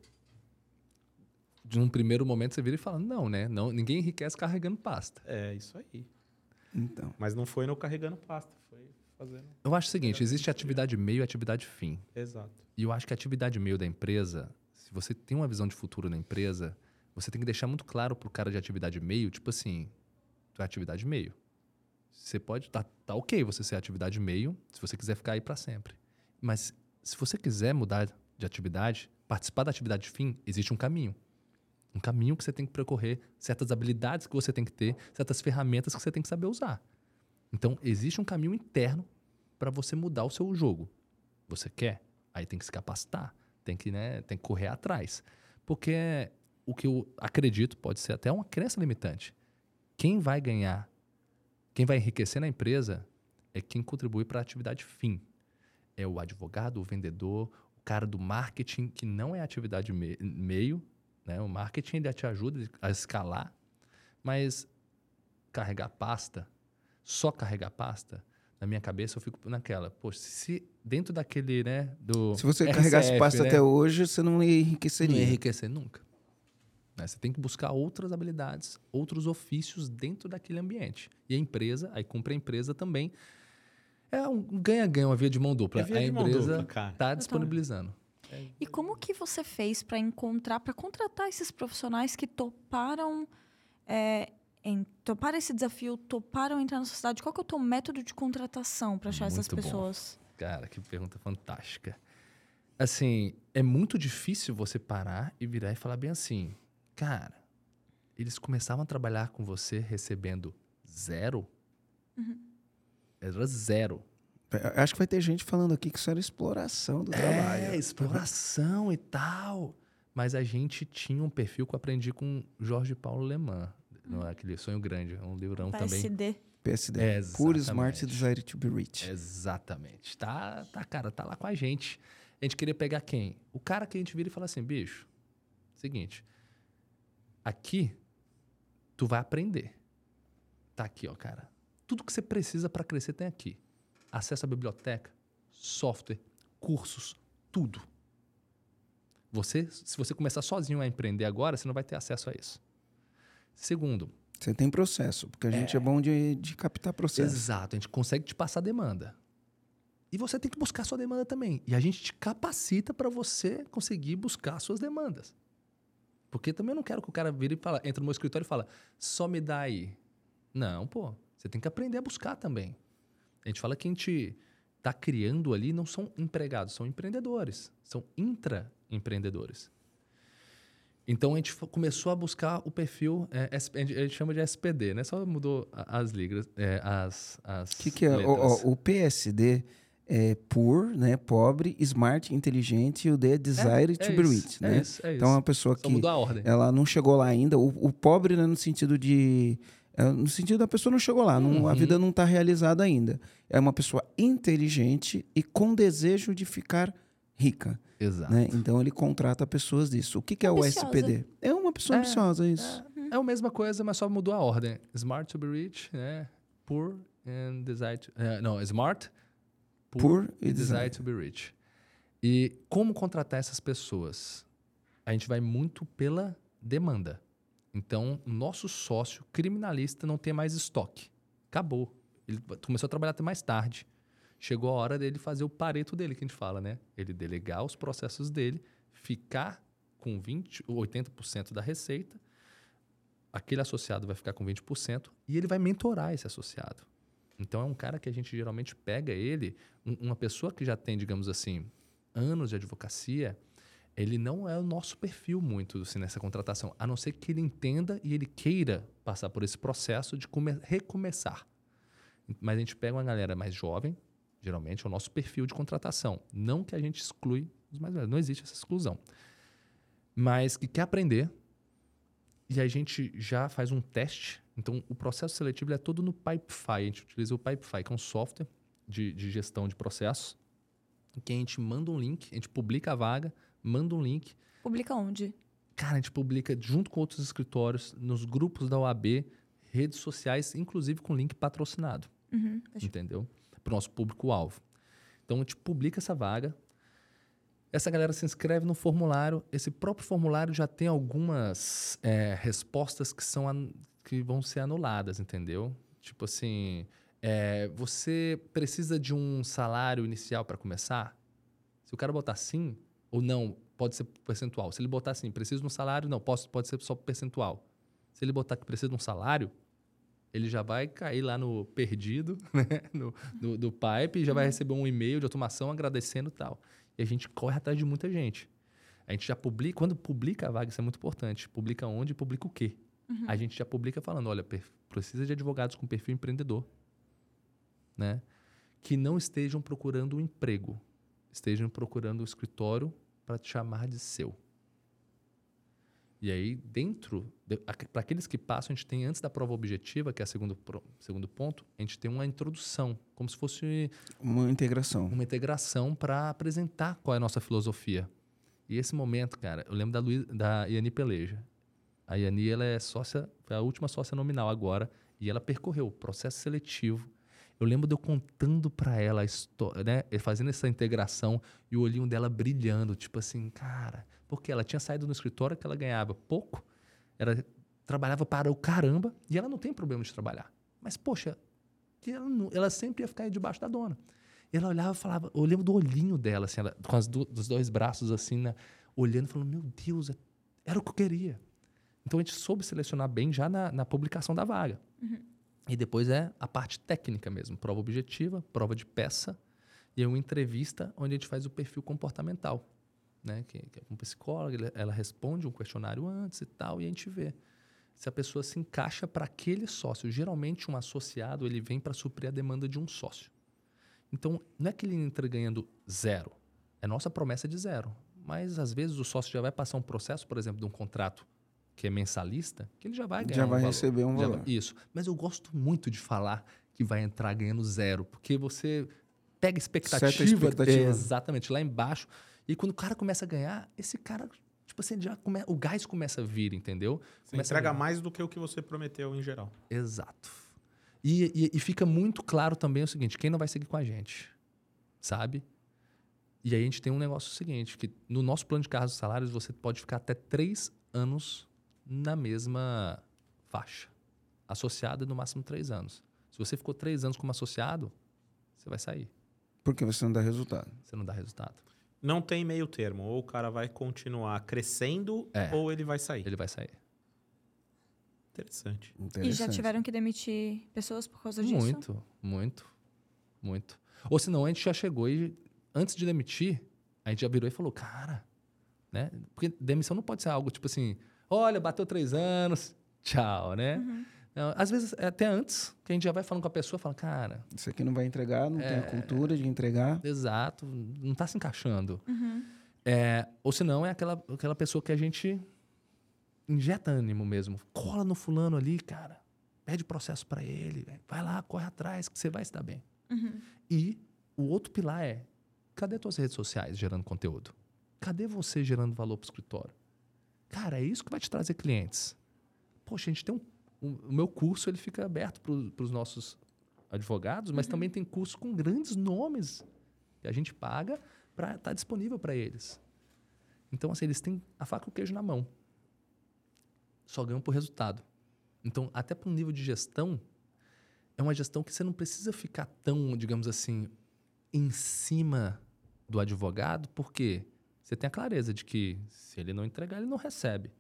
[SPEAKER 3] De um primeiro momento você vira e fala, não, né? Não, ninguém enriquece carregando pasta.
[SPEAKER 2] É isso aí.
[SPEAKER 4] Então,
[SPEAKER 2] Mas não foi no carregando pasta, foi fazendo.
[SPEAKER 3] Eu acho o seguinte, existe atividade meio e atividade fim.
[SPEAKER 2] Exato.
[SPEAKER 3] E eu acho que a atividade meio da empresa, se você tem uma visão de futuro na empresa, você tem que deixar muito claro pro cara de atividade meio, tipo assim, tu é atividade meio. Você pode, tá, tá ok você ser atividade meio, se você quiser ficar aí para sempre. Mas se você quiser mudar de atividade, participar da atividade fim, existe um caminho. Um caminho que você tem que percorrer, certas habilidades que você tem que ter, certas ferramentas que você tem que saber usar. Então, existe um caminho interno para você mudar o seu jogo. Você quer? Aí tem que se capacitar, tem que, né, tem que correr atrás. Porque o que eu acredito pode ser até uma crença limitante. Quem vai ganhar, quem vai enriquecer na empresa é quem contribui para a atividade fim. É o advogado, o vendedor, o cara do marketing, que não é atividade me meio. Né? O marketing ainda te ajuda a escalar, mas carregar pasta, só carregar pasta, na minha cabeça eu fico naquela, poxa, se dentro daquele, né, do
[SPEAKER 4] Se você
[SPEAKER 3] RCF,
[SPEAKER 4] carregasse pasta
[SPEAKER 3] né,
[SPEAKER 4] até hoje, você não
[SPEAKER 3] não
[SPEAKER 4] enriqueceria.
[SPEAKER 3] ia enriquecer nunca. Né? Você tem que buscar outras habilidades, outros ofícios dentro daquele ambiente. E a empresa, aí cumpre a empresa também. É um ganha-ganha, uma via de mão dupla.
[SPEAKER 2] É via
[SPEAKER 3] a empresa está disponibilizando.
[SPEAKER 1] E como que você fez para encontrar, para contratar esses profissionais que toparam, é, em, toparam esse desafio, toparam entrar na sociedade? Qual que é o teu método de contratação para achar essas
[SPEAKER 3] Muito bom.
[SPEAKER 1] pessoas?
[SPEAKER 3] Cara, que pergunta fantástica. Assim, é muito difícil você parar e virar e falar bem assim, cara, eles começavam a trabalhar com você recebendo zero? Era zero.
[SPEAKER 4] Eu Acho que vai ter gente falando aqui que isso era exploração do trabalho.
[SPEAKER 3] É, exploração e tal. Mas a gente tinha um perfil que eu aprendi com Jorge Paulo Leman. Não é aquele Sonho Grande, é um livrão também.
[SPEAKER 1] PSD.
[SPEAKER 4] PSD.
[SPEAKER 3] É,
[SPEAKER 4] Pure, smart, desire to be rich.
[SPEAKER 3] Exatamente. Tá, tá, cara, tá lá com a gente. A gente queria pegar quem? O cara que a gente vira e fala assim, bicho, seguinte, aqui tu vai aprender. Tá aqui, ó, cara. Tudo que você precisa para crescer tem aqui. Acesso à biblioteca, software, cursos, tudo. Você, se você começar sozinho a empreender agora, você não vai ter acesso a isso. Segundo,
[SPEAKER 4] Você tem processo, porque a gente é, bom de, de captar processo.
[SPEAKER 3] Exato, a gente consegue te passar demanda. E você tem que buscar sua demanda também. E a gente te capacita para você conseguir buscar suas demandas. Porque também eu não quero que o cara vire e fala, entra no meu escritório e fala, só me dá aí. Não, pô, você tem que aprender a buscar também. A gente fala que a gente está criando ali não são empregados, são empreendedores, são intraempreendedores. Então a gente começou a buscar o perfil, é, a gente- chama de SPD, né? Só mudou as ligras, é, as, as
[SPEAKER 4] O que, que é? O, o PSD é poor, né? Pobre, smart, inteligente, e o D é desire to
[SPEAKER 3] é
[SPEAKER 4] be
[SPEAKER 3] isso,
[SPEAKER 4] rich,
[SPEAKER 3] é
[SPEAKER 4] né?
[SPEAKER 3] isso, é
[SPEAKER 4] Então, é
[SPEAKER 3] isso.
[SPEAKER 4] uma pessoa
[SPEAKER 3] Só
[SPEAKER 4] que
[SPEAKER 3] mudou a ordem.
[SPEAKER 4] ela não chegou lá ainda. O, o pobre, né, no sentido de. É, no sentido da pessoa não chegou lá, não- a
[SPEAKER 3] Uhum.
[SPEAKER 4] vida não está realizada ainda. É uma pessoa inteligente e com desejo de ficar rica.
[SPEAKER 3] Exato.
[SPEAKER 4] Né? Então ele contrata pessoas disso. O que, que é o
[SPEAKER 1] Ambiciosa.
[SPEAKER 4] SPD? É uma pessoa
[SPEAKER 3] É,
[SPEAKER 4] ambiciosa, isso.
[SPEAKER 3] É a mesma coisa, mas só mudou a ordem. Smart to be rich, né? Poor and desire to... é, não, smart,
[SPEAKER 4] Poor e
[SPEAKER 3] e desire
[SPEAKER 4] desire.
[SPEAKER 3] to be rich. E como contratar essas pessoas? A gente vai muito pela demanda. Então, nosso sócio criminalista não tem mais estoque. Acabou. Ele começou a trabalhar até mais tarde. Chegou a hora dele fazer o pareto dele, que a gente fala, né? Ele delegar os processos dele, ficar com 20, ou 80% da receita, aquele associado vai ficar com 20% e ele vai mentorar esse associado. Então é um cara que a gente geralmente pega ele, um- uma pessoa que já tem, digamos assim, anos de advocacia, ele não é o nosso perfil muito assim, nessa contratação, a não ser que ele entenda e ele queira passar por esse processo de come- recomeçar. Mas a gente pega uma galera mais jovem, geralmente é o nosso perfil de contratação. Não que a gente exclui os mais velhos, não existe essa exclusão. Mas que quer aprender e a gente já faz um teste. Então, o processo seletivo ele é todo no Pipefy. A gente utiliza o Pipefy, que é um software de, de gestão de processos, que a gente manda um link, a gente publica a vaga, manda um link.
[SPEAKER 1] Publica onde?
[SPEAKER 3] Cara, a gente publica junto com outros escritórios, nos grupos da OAB, redes sociais, inclusive com link patrocinado
[SPEAKER 1] Uhum.
[SPEAKER 3] Entendeu? Para o nosso público-alvo. Então, a gente publica essa vaga. Essa galera se inscreve no formulário. Esse próprio formulário já tem algumas é, respostas que, são que vão ser anuladas, entendeu? Tipo assim, é, você precisa de um salário inicial para começar? Se o cara botar sim ou não, pode ser percentual. Se ele botar assim, preciso de um salário, não, posso, pode ser só percentual. Se ele botar que precisa de um salário, ele já vai cair lá no perdido, *laughs* né? no, no- do pipe, e já vai receber um e-mail de automação agradecendo e tal. E a gente corre atrás de muita gente. A gente já publica, quando publica a vaga, isso é muito importante. Publica onde publica o quê? A gente já publica falando, olha, precisa de advogados com perfil empreendedor, né? Que não estejam procurando um emprego. estejam procurando o escritório para te chamar de seu. E aí, dentro, de, para aqueles que passam, a gente tem, antes da prova objetiva, que é o segundo, segundo ponto, a gente tem uma introdução, como se fosse.
[SPEAKER 4] Uma integração.
[SPEAKER 3] Uma integração para apresentar qual é a nossa filosofia. E esse momento, cara, eu lembro da, Luiz, da Iani Peleja. A Iani, ela é sócia, foi a última sócia nominal agora, e ela percorreu o processo seletivo. Eu lembro de eu contando para ela a história, né, fazendo essa integração e o olhinho dela brilhando, tipo assim, cara, porque ela tinha saído no escritório que ela ganhava pouco, ela trabalhava para o caramba e ela não tem problema de trabalhar. Mas, poxa, ela, não, ela sempre ia ficar debaixo da dona. Ela olhava e falava, eu lembro do olhinho dela, assim, ela, com do, os dois braços assim, né, olhando, falando, meu Deus, é, era o que eu queria. Então a gente soube selecionar bem já na, na publicação da vaga. Uhum. E depois é a parte técnica mesmo, prova objetiva, prova de peça e é uma entrevista onde a gente faz o perfil comportamental né? Que, que é um psicólogo, ela responde um questionário antes e tal, e a gente vê se a pessoa se encaixa para aquele sócio. Geralmente, um associado ele vem para suprir a demanda de um sócio. Então, não é que ele entra ganhando zero, é nossa promessa de zero. Mas, às vezes, o sócio já vai passar um processo, por exemplo, de um contrato que é mensalista, que ele já vai ganhar
[SPEAKER 4] Já vai
[SPEAKER 3] um
[SPEAKER 4] receber um valor.
[SPEAKER 3] Vai, isso. Mas eu gosto muito de falar que vai entrar ganhando zero, porque você pega expectativa. Certa expectativa. É, exatamente. Lá embaixo e quando o cara começa a ganhar, esse cara, tipo assim, já come... o gás começa a vir, entendeu?
[SPEAKER 2] Você
[SPEAKER 3] começa
[SPEAKER 2] entrega mais do que o que você prometeu em geral.
[SPEAKER 3] Exato. E, e, e, fica muito claro também o seguinte: quem não vai seguir com a gente, sabe? E aí a gente tem um negócio seguinte: que no nosso plano de carros e salários você pode ficar até três anos na mesma faixa. Associado no máximo três anos. Se você ficou três anos como associado, você vai sair.
[SPEAKER 4] Porque você não dá resultado.
[SPEAKER 3] Você não dá resultado.
[SPEAKER 2] Não tem meio termo. Ou o cara vai continuar crescendo é. ou ele vai sair.
[SPEAKER 3] Ele vai sair.
[SPEAKER 2] Interessante.
[SPEAKER 1] Interessante. E já tiveram que demitir pessoas por causa disso?
[SPEAKER 3] Muito, muito, muito. Ou senão a gente já chegou e, antes de demitir, a gente já virou e falou, cara, né? Porque demissão não pode ser algo tipo assim, olha, bateu três anos, tchau, né? Uhum. Às vezes, é até antes, que a gente já vai falando com a pessoa, fala, cara...
[SPEAKER 4] Isso aqui não vai entregar, não é, tem a cultura de entregar.
[SPEAKER 3] Exato, não está se encaixando. Uhum. É, ou senão é aquela, aquela pessoa que a gente injeta ânimo mesmo. Cola no fulano ali, cara. Pede processo para ele. Vai lá, corre atrás, que você vai se dar bem. Uhum. E o outro pilar é, cadê tuas redes sociais gerando conteúdo? Cadê você gerando valor para o escritório? Cara, é isso que vai te trazer clientes. Poxa, a gente tem um o, meu curso ele fica aberto para os nossos advogados, mas uhum. também tem curso com grandes nomes que a gente paga para estar tá disponível para eles. Então, assim, eles têm a faca e o queijo na mão. Só ganham por resultado. Então, até para um nível de gestão, é uma gestão que você não precisa ficar tão, digamos assim, em cima do advogado, porque você tem a clareza de que se ele não entregar, ele não recebe.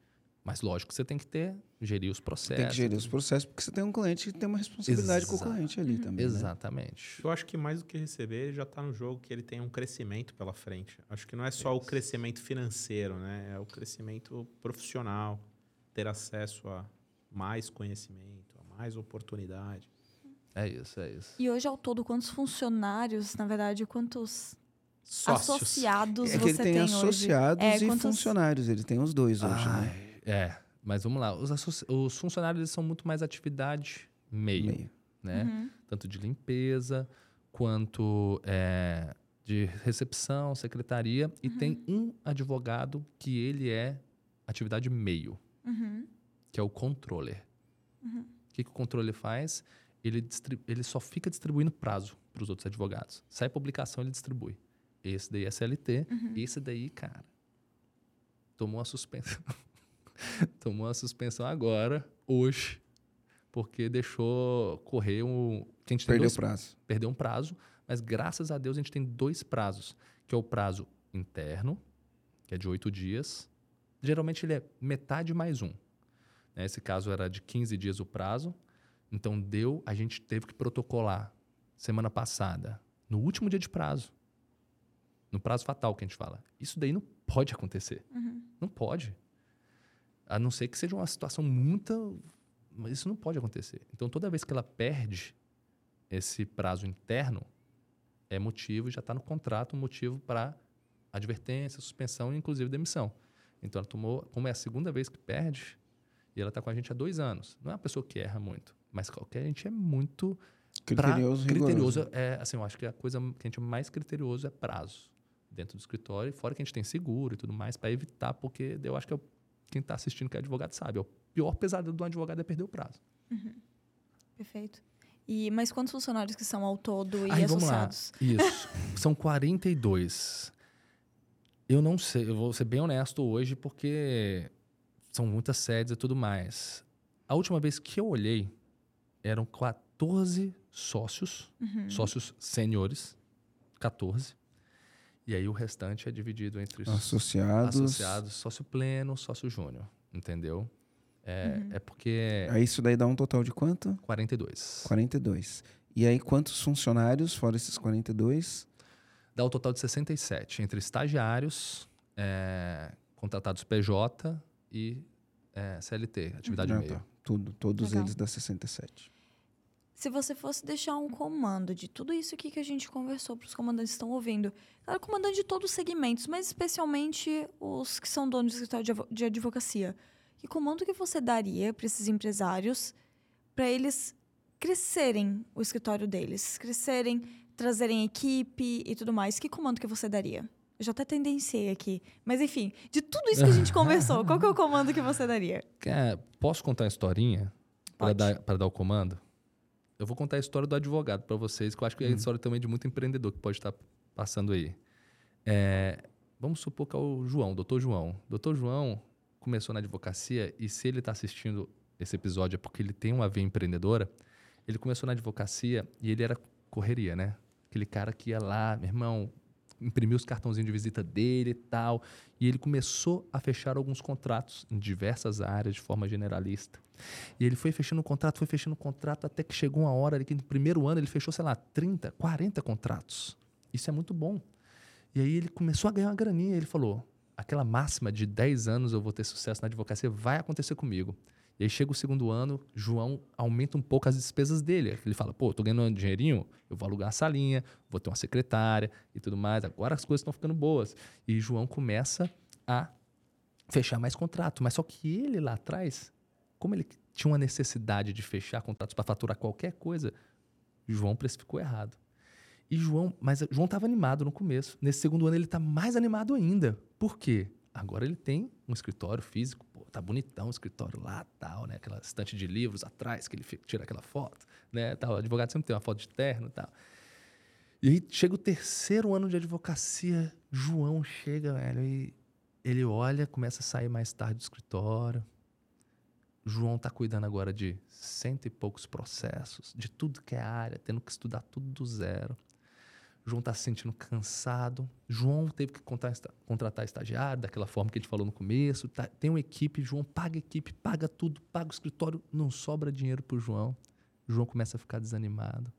[SPEAKER 3] Mas lógico, você tem que ter, gerir os processos.
[SPEAKER 4] Tem que gerir os processos, porque você tem um cliente que tem uma responsabilidade Exato. com o cliente ali também.
[SPEAKER 3] Né? Exatamente.
[SPEAKER 2] Né? Eu acho que mais do que receber, ele já está no jogo que ele tem um crescimento pela frente. Acho que não é só Isso. o crescimento financeiro, né? É o crescimento profissional, ter acesso a mais conhecimento, a mais oportunidade.
[SPEAKER 3] É isso, é isso.
[SPEAKER 1] E hoje, ao todo, quantos funcionários, na verdade, quantos Sócios. associados
[SPEAKER 4] é que ele tem, tem associados é, e quantos... funcionários. Ele tem os dois hoje, Ai. né?
[SPEAKER 3] É, mas vamos lá. Os, os funcionários eles são muito mais atividade meio, meio. né? Uhum. Tanto de limpeza quanto é, de recepção, secretaria. Uhum. E tem um advogado que ele é atividade meio, uhum. que é o controller. Uhum. O que, que o controller faz? Ele, ele só fica distribuindo prazo para os outros advogados. Sai publicação, ele distribui. Esse daí é CLT. Uhum. Esse daí, cara, tomou uma suspensão. *laughs* tomou uma suspensão agora, hoje, porque deixou correr um.
[SPEAKER 4] Que a gente perdeu dois, prazo.
[SPEAKER 3] Perdeu um prazo, mas graças a Deus a gente tem dois prazos, que é o prazo interno, que é de oito dias. Geralmente ele é metade mais um. Nesse caso era de 15 dias o prazo. Então deu, a gente teve que protocolar semana passada, no último dia de prazo. No prazo fatal que a gente fala. Isso daí não pode acontecer. Uhum. Não pode. A não ser que seja uma situação muito. Mas isso não pode acontecer. Então, toda vez que ela perde esse prazo interno, É motivo, já está no contrato, um motivo para advertência, suspensão e inclusive demissão. Então ela tomou, como é a segunda vez que perde, e ela está com a gente há dois anos. Não é uma pessoa que erra muito, mas qualquer gente é muito
[SPEAKER 4] Criterioso,
[SPEAKER 3] pra,
[SPEAKER 4] rigoroso.
[SPEAKER 3] criterioso é assim, eu acho que a coisa que a gente é mais criterioso é prazo dentro do escritório, fora que a gente tem seguro e tudo mais para evitar, porque eu acho que é o, quem está assistindo que é advogado sabe, é o pior pesadelo do advogado é perder o prazo.
[SPEAKER 1] Perfeito. E, mas quantos funcionários que são ao todo e
[SPEAKER 3] Aí, vamos lá.
[SPEAKER 1] associados?
[SPEAKER 3] Isso. *laughs* São 42. Eu não sei, eu vou ser bem honesto hoje, porque são muitas sedes e tudo mais. A última vez que eu olhei, eram 14 sócios,
[SPEAKER 1] Uhum.
[SPEAKER 3] sócios sêniores, 14. E aí o restante é dividido entre os
[SPEAKER 4] Associados.
[SPEAKER 3] associados, sócio pleno, sócio júnior, entendeu? É,
[SPEAKER 1] Uhum.
[SPEAKER 3] é porque
[SPEAKER 4] Aí isso daí dá um total de quanto?
[SPEAKER 3] 42.
[SPEAKER 4] 42. E aí quantos funcionários, fora esses 42?
[SPEAKER 3] Dá o total de 67, entre estagiários, é, contratados PJ e é, CLT, atividade
[SPEAKER 4] Ah,
[SPEAKER 3] meio.
[SPEAKER 4] tá. Tudo, todos
[SPEAKER 1] Legal.
[SPEAKER 4] eles dá 67.
[SPEAKER 1] Se você fosse deixar um comando de tudo isso aqui que a gente conversou para os comandantes que estão ouvindo, claro, comandante de todos os segmentos, mas especialmente os que são donos de escritório de advocacia, que comando que você daria para esses empresários para eles crescerem o escritório deles, crescerem, trazerem equipe e tudo mais? Que comando que você daria? Eu já até tendenciei aqui. Mas enfim, de tudo isso que a gente *laughs* conversou, qual que é o comando que você daria?
[SPEAKER 3] Posso contar a historinha para dar, pra dar o comando? Eu vou contar a história do advogado para vocês, que eu acho que é a
[SPEAKER 4] Hum.
[SPEAKER 3] história também de muito empreendedor que pode estar passando aí. É, vamos supor que é o João, doutor João. Doutor João começou na advocacia e se ele está assistindo esse episódio é porque ele tem uma veia empreendedora. Ele começou na advocacia e ele era correria, né? Aquele cara que ia lá, meu irmão, imprimia os cartãozinhos de visita dele e tal. E ele começou a fechar alguns contratos em diversas áreas de forma generalista. E ele foi fechando o contrato, foi fechando o contrato, até que chegou uma hora ali que no primeiro ano ele fechou, sei lá, 30, 40 contratos. Isso é muito bom. E aí ele começou a ganhar uma graninha. Ele falou: aquela máxima de 10 anos eu vou ter sucesso na advocacia vai acontecer comigo. E aí chega o segundo ano, João aumenta um pouco as despesas dele. Ele fala: pô, tô ganhando um dinheirinho, eu vou alugar a salinha, vou ter uma secretária e tudo mais. Agora as coisas estão ficando boas. E João começa a fechar mais contrato. Mas só que ele lá atrás, como ele tinha uma necessidade de fechar contratos para faturar qualquer coisa, João precificou errado. E João, mas João estava animado no começo. Nesse segundo ano ele está mais animado ainda. Por quê? Agora ele tem um escritório físico, pô, tá bonitão o escritório lá, tal, né? Aquela estante de livros atrás que ele fica- tira aquela foto, né? Tal. O advogado sempre tem uma foto de terno, e tal. E aí chega o terceiro ano de advocacia, João chega, velho, e ele olha, começa a sair mais tarde do escritório. João tá cuidando agora de cento e poucos processos, de tudo que é área, tendo que estudar tudo do zero. João tá se sentindo cansado. João teve que contratar estagiário, daquela forma que a gente falou no começo. tá- tem uma equipe, João paga equipe, paga tudo, paga o escritório, não sobra dinheiro pro João. João começa a ficar desanimado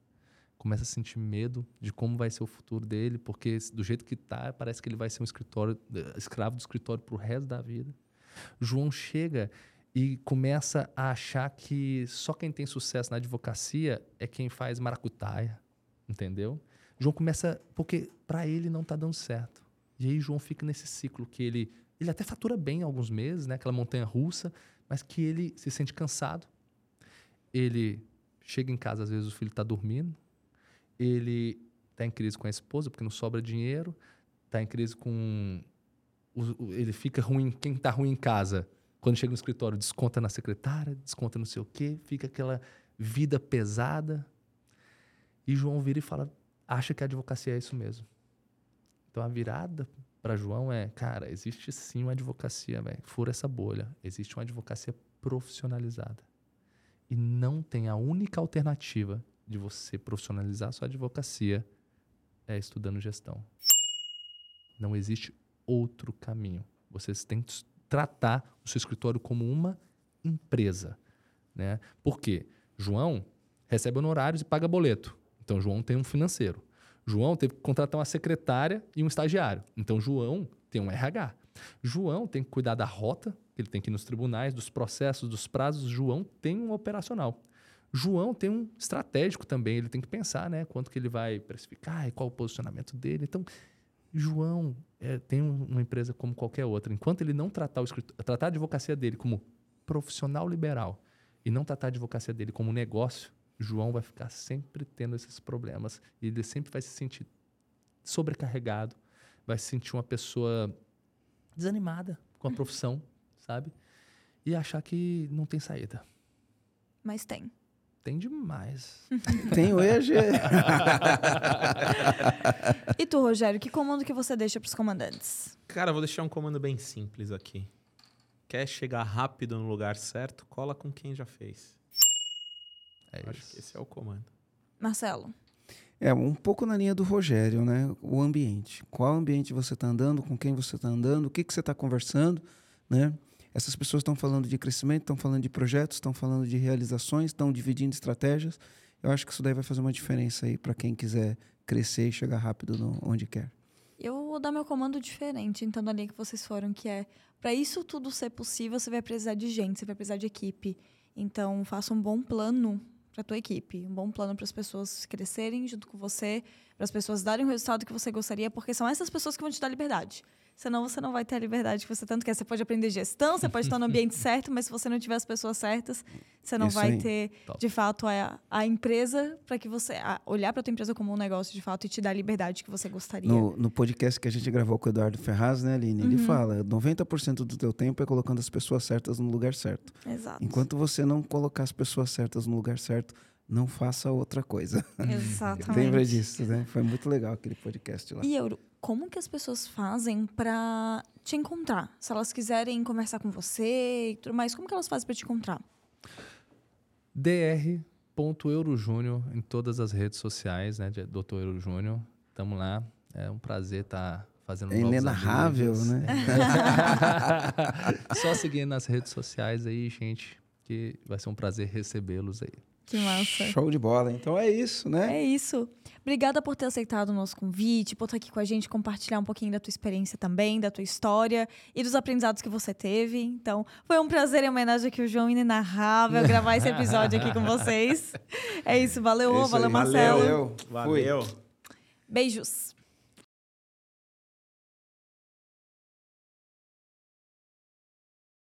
[SPEAKER 3] começa a sentir medo de como vai ser o futuro dele, porque do jeito que tá, parece que ele vai ser um escritório, eh, escravo do escritório pro resto da vida. João chega e começa a achar que só quem tem sucesso na advocacia é quem faz maracutaia, entendeu? João começa porque para ele não tá dando certo. E aí João fica nesse ciclo que ele ele até fatura bem alguns meses, né, aquela montanha russa, mas que ele se sente cansado. Ele chega em casa às vezes o filho está dormindo, ele está em crise com a esposa porque não sobra dinheiro, está em crise com. ele fica ruim, quem está ruim em casa, quando chega no escritório, desconta na secretária, desconta não sei o quê, fica aquela vida pesada. E João vira e fala: acha que a advocacia é isso mesmo. Então a virada para João é: cara, existe sim uma advocacia, velho, fura essa bolha. Existe uma advocacia profissionalizada. E não tem a única alternativa de você profissionalizar sua advocacia é estudando gestão. Não existe outro caminho. Vocês têm que tratar o seu escritório como uma empresa. Né? Por quê? João recebe honorários e paga boleto. Então, João tem um financeiro. João teve que contratar uma secretária e um estagiário. Então, João tem um RH. João tem que cuidar da rota, ele tem que ir nos tribunais, dos processos, dos prazos. João tem um operacional. João tem um estratégico também, ele tem que pensar, né? Quanto que ele vai precificar e qual o posicionamento dele. Então, João é, tem um, uma empresa como qualquer outra. Enquanto ele não tratar, o tratar a advocacia dele como profissional liberal e não tratar a advocacia dele como negócio, João vai ficar sempre tendo esses problemas. E ele sempre vai se sentir sobrecarregado, vai se sentir uma pessoa desanimada com a profissão, sabe? E achar que não tem saída.
[SPEAKER 1] Mas tem.
[SPEAKER 3] Tem demais.
[SPEAKER 4] tem hoje. *laughs*
[SPEAKER 1] e tu, Rogério, que comando que você deixa para os comandantes?
[SPEAKER 2] Cara, vou deixar um comando bem simples aqui. Quer chegar rápido no lugar certo? Cola com quem já fez. É Acho isso. que esse é o comando.
[SPEAKER 1] Marcelo.
[SPEAKER 4] É, um pouco na linha do Rogério, né? O ambiente. Qual ambiente você está andando, com quem você está andando, o que, que você está conversando, né? Essas pessoas estão falando de crescimento, estão falando de projetos, estão falando de realizações, estão dividindo estratégias. Eu acho que isso daí vai fazer uma diferença aí para quem quiser crescer e chegar rápido no, onde quer.
[SPEAKER 1] Eu vou dar meu comando diferente, então, da linha que vocês foram, que é para isso tudo ser possível, você vai precisar de gente, você vai precisar de equipe. Então, faça um bom plano para tua equipe, um bom plano para as pessoas crescerem junto com você, para as pessoas darem o resultado que você gostaria, porque são essas pessoas que vão te dar liberdade. Senão você não vai ter a liberdade que você tanto quer. Você pode aprender gestão, você pode estar no ambiente *laughs* certo, mas se você não tiver as pessoas certas, você não Isso vai aí. ter, Top. de fato, a, a empresa para que você. A, olhar para a tua empresa como um negócio, de fato, e te dar a liberdade que você gostaria.
[SPEAKER 4] No, no podcast que a gente gravou com o Eduardo Ferraz, né, Aline? Uhum. Ele fala: 90% do teu tempo é colocando as pessoas certas no lugar certo.
[SPEAKER 1] Exato.
[SPEAKER 4] Enquanto você não colocar as pessoas certas no lugar certo, não faça outra coisa.
[SPEAKER 1] Exatamente. *laughs*
[SPEAKER 4] Lembra disso, né? Foi muito legal aquele podcast lá.
[SPEAKER 1] E Euro, como que as pessoas fazem para te encontrar? Se elas quiserem conversar com você e tudo mais, como que elas fazem para te encontrar?
[SPEAKER 3] dr.eurojúnior em todas as redes sociais, né? Dr. Euro Júnior. Tamo lá. É um prazer estar tá fazendo
[SPEAKER 4] É inenarrável, né? *laughs*
[SPEAKER 3] Só seguir nas redes sociais aí, gente, que vai ser um prazer recebê-los aí.
[SPEAKER 1] Que massa.
[SPEAKER 4] Show de bola. Então é isso, né?
[SPEAKER 1] É isso. Obrigada por ter aceitado o nosso convite, por estar aqui com a gente, compartilhar um pouquinho da tua experiência também, da tua história e dos aprendizados que você teve. Então, foi um prazer em homenagem aqui ao João Inenarrável *laughs* gravar esse episódio aqui com vocês. É isso. Valeu, é isso valeu, Marcelo.
[SPEAKER 2] Valeu. Valeu.
[SPEAKER 1] Beijos.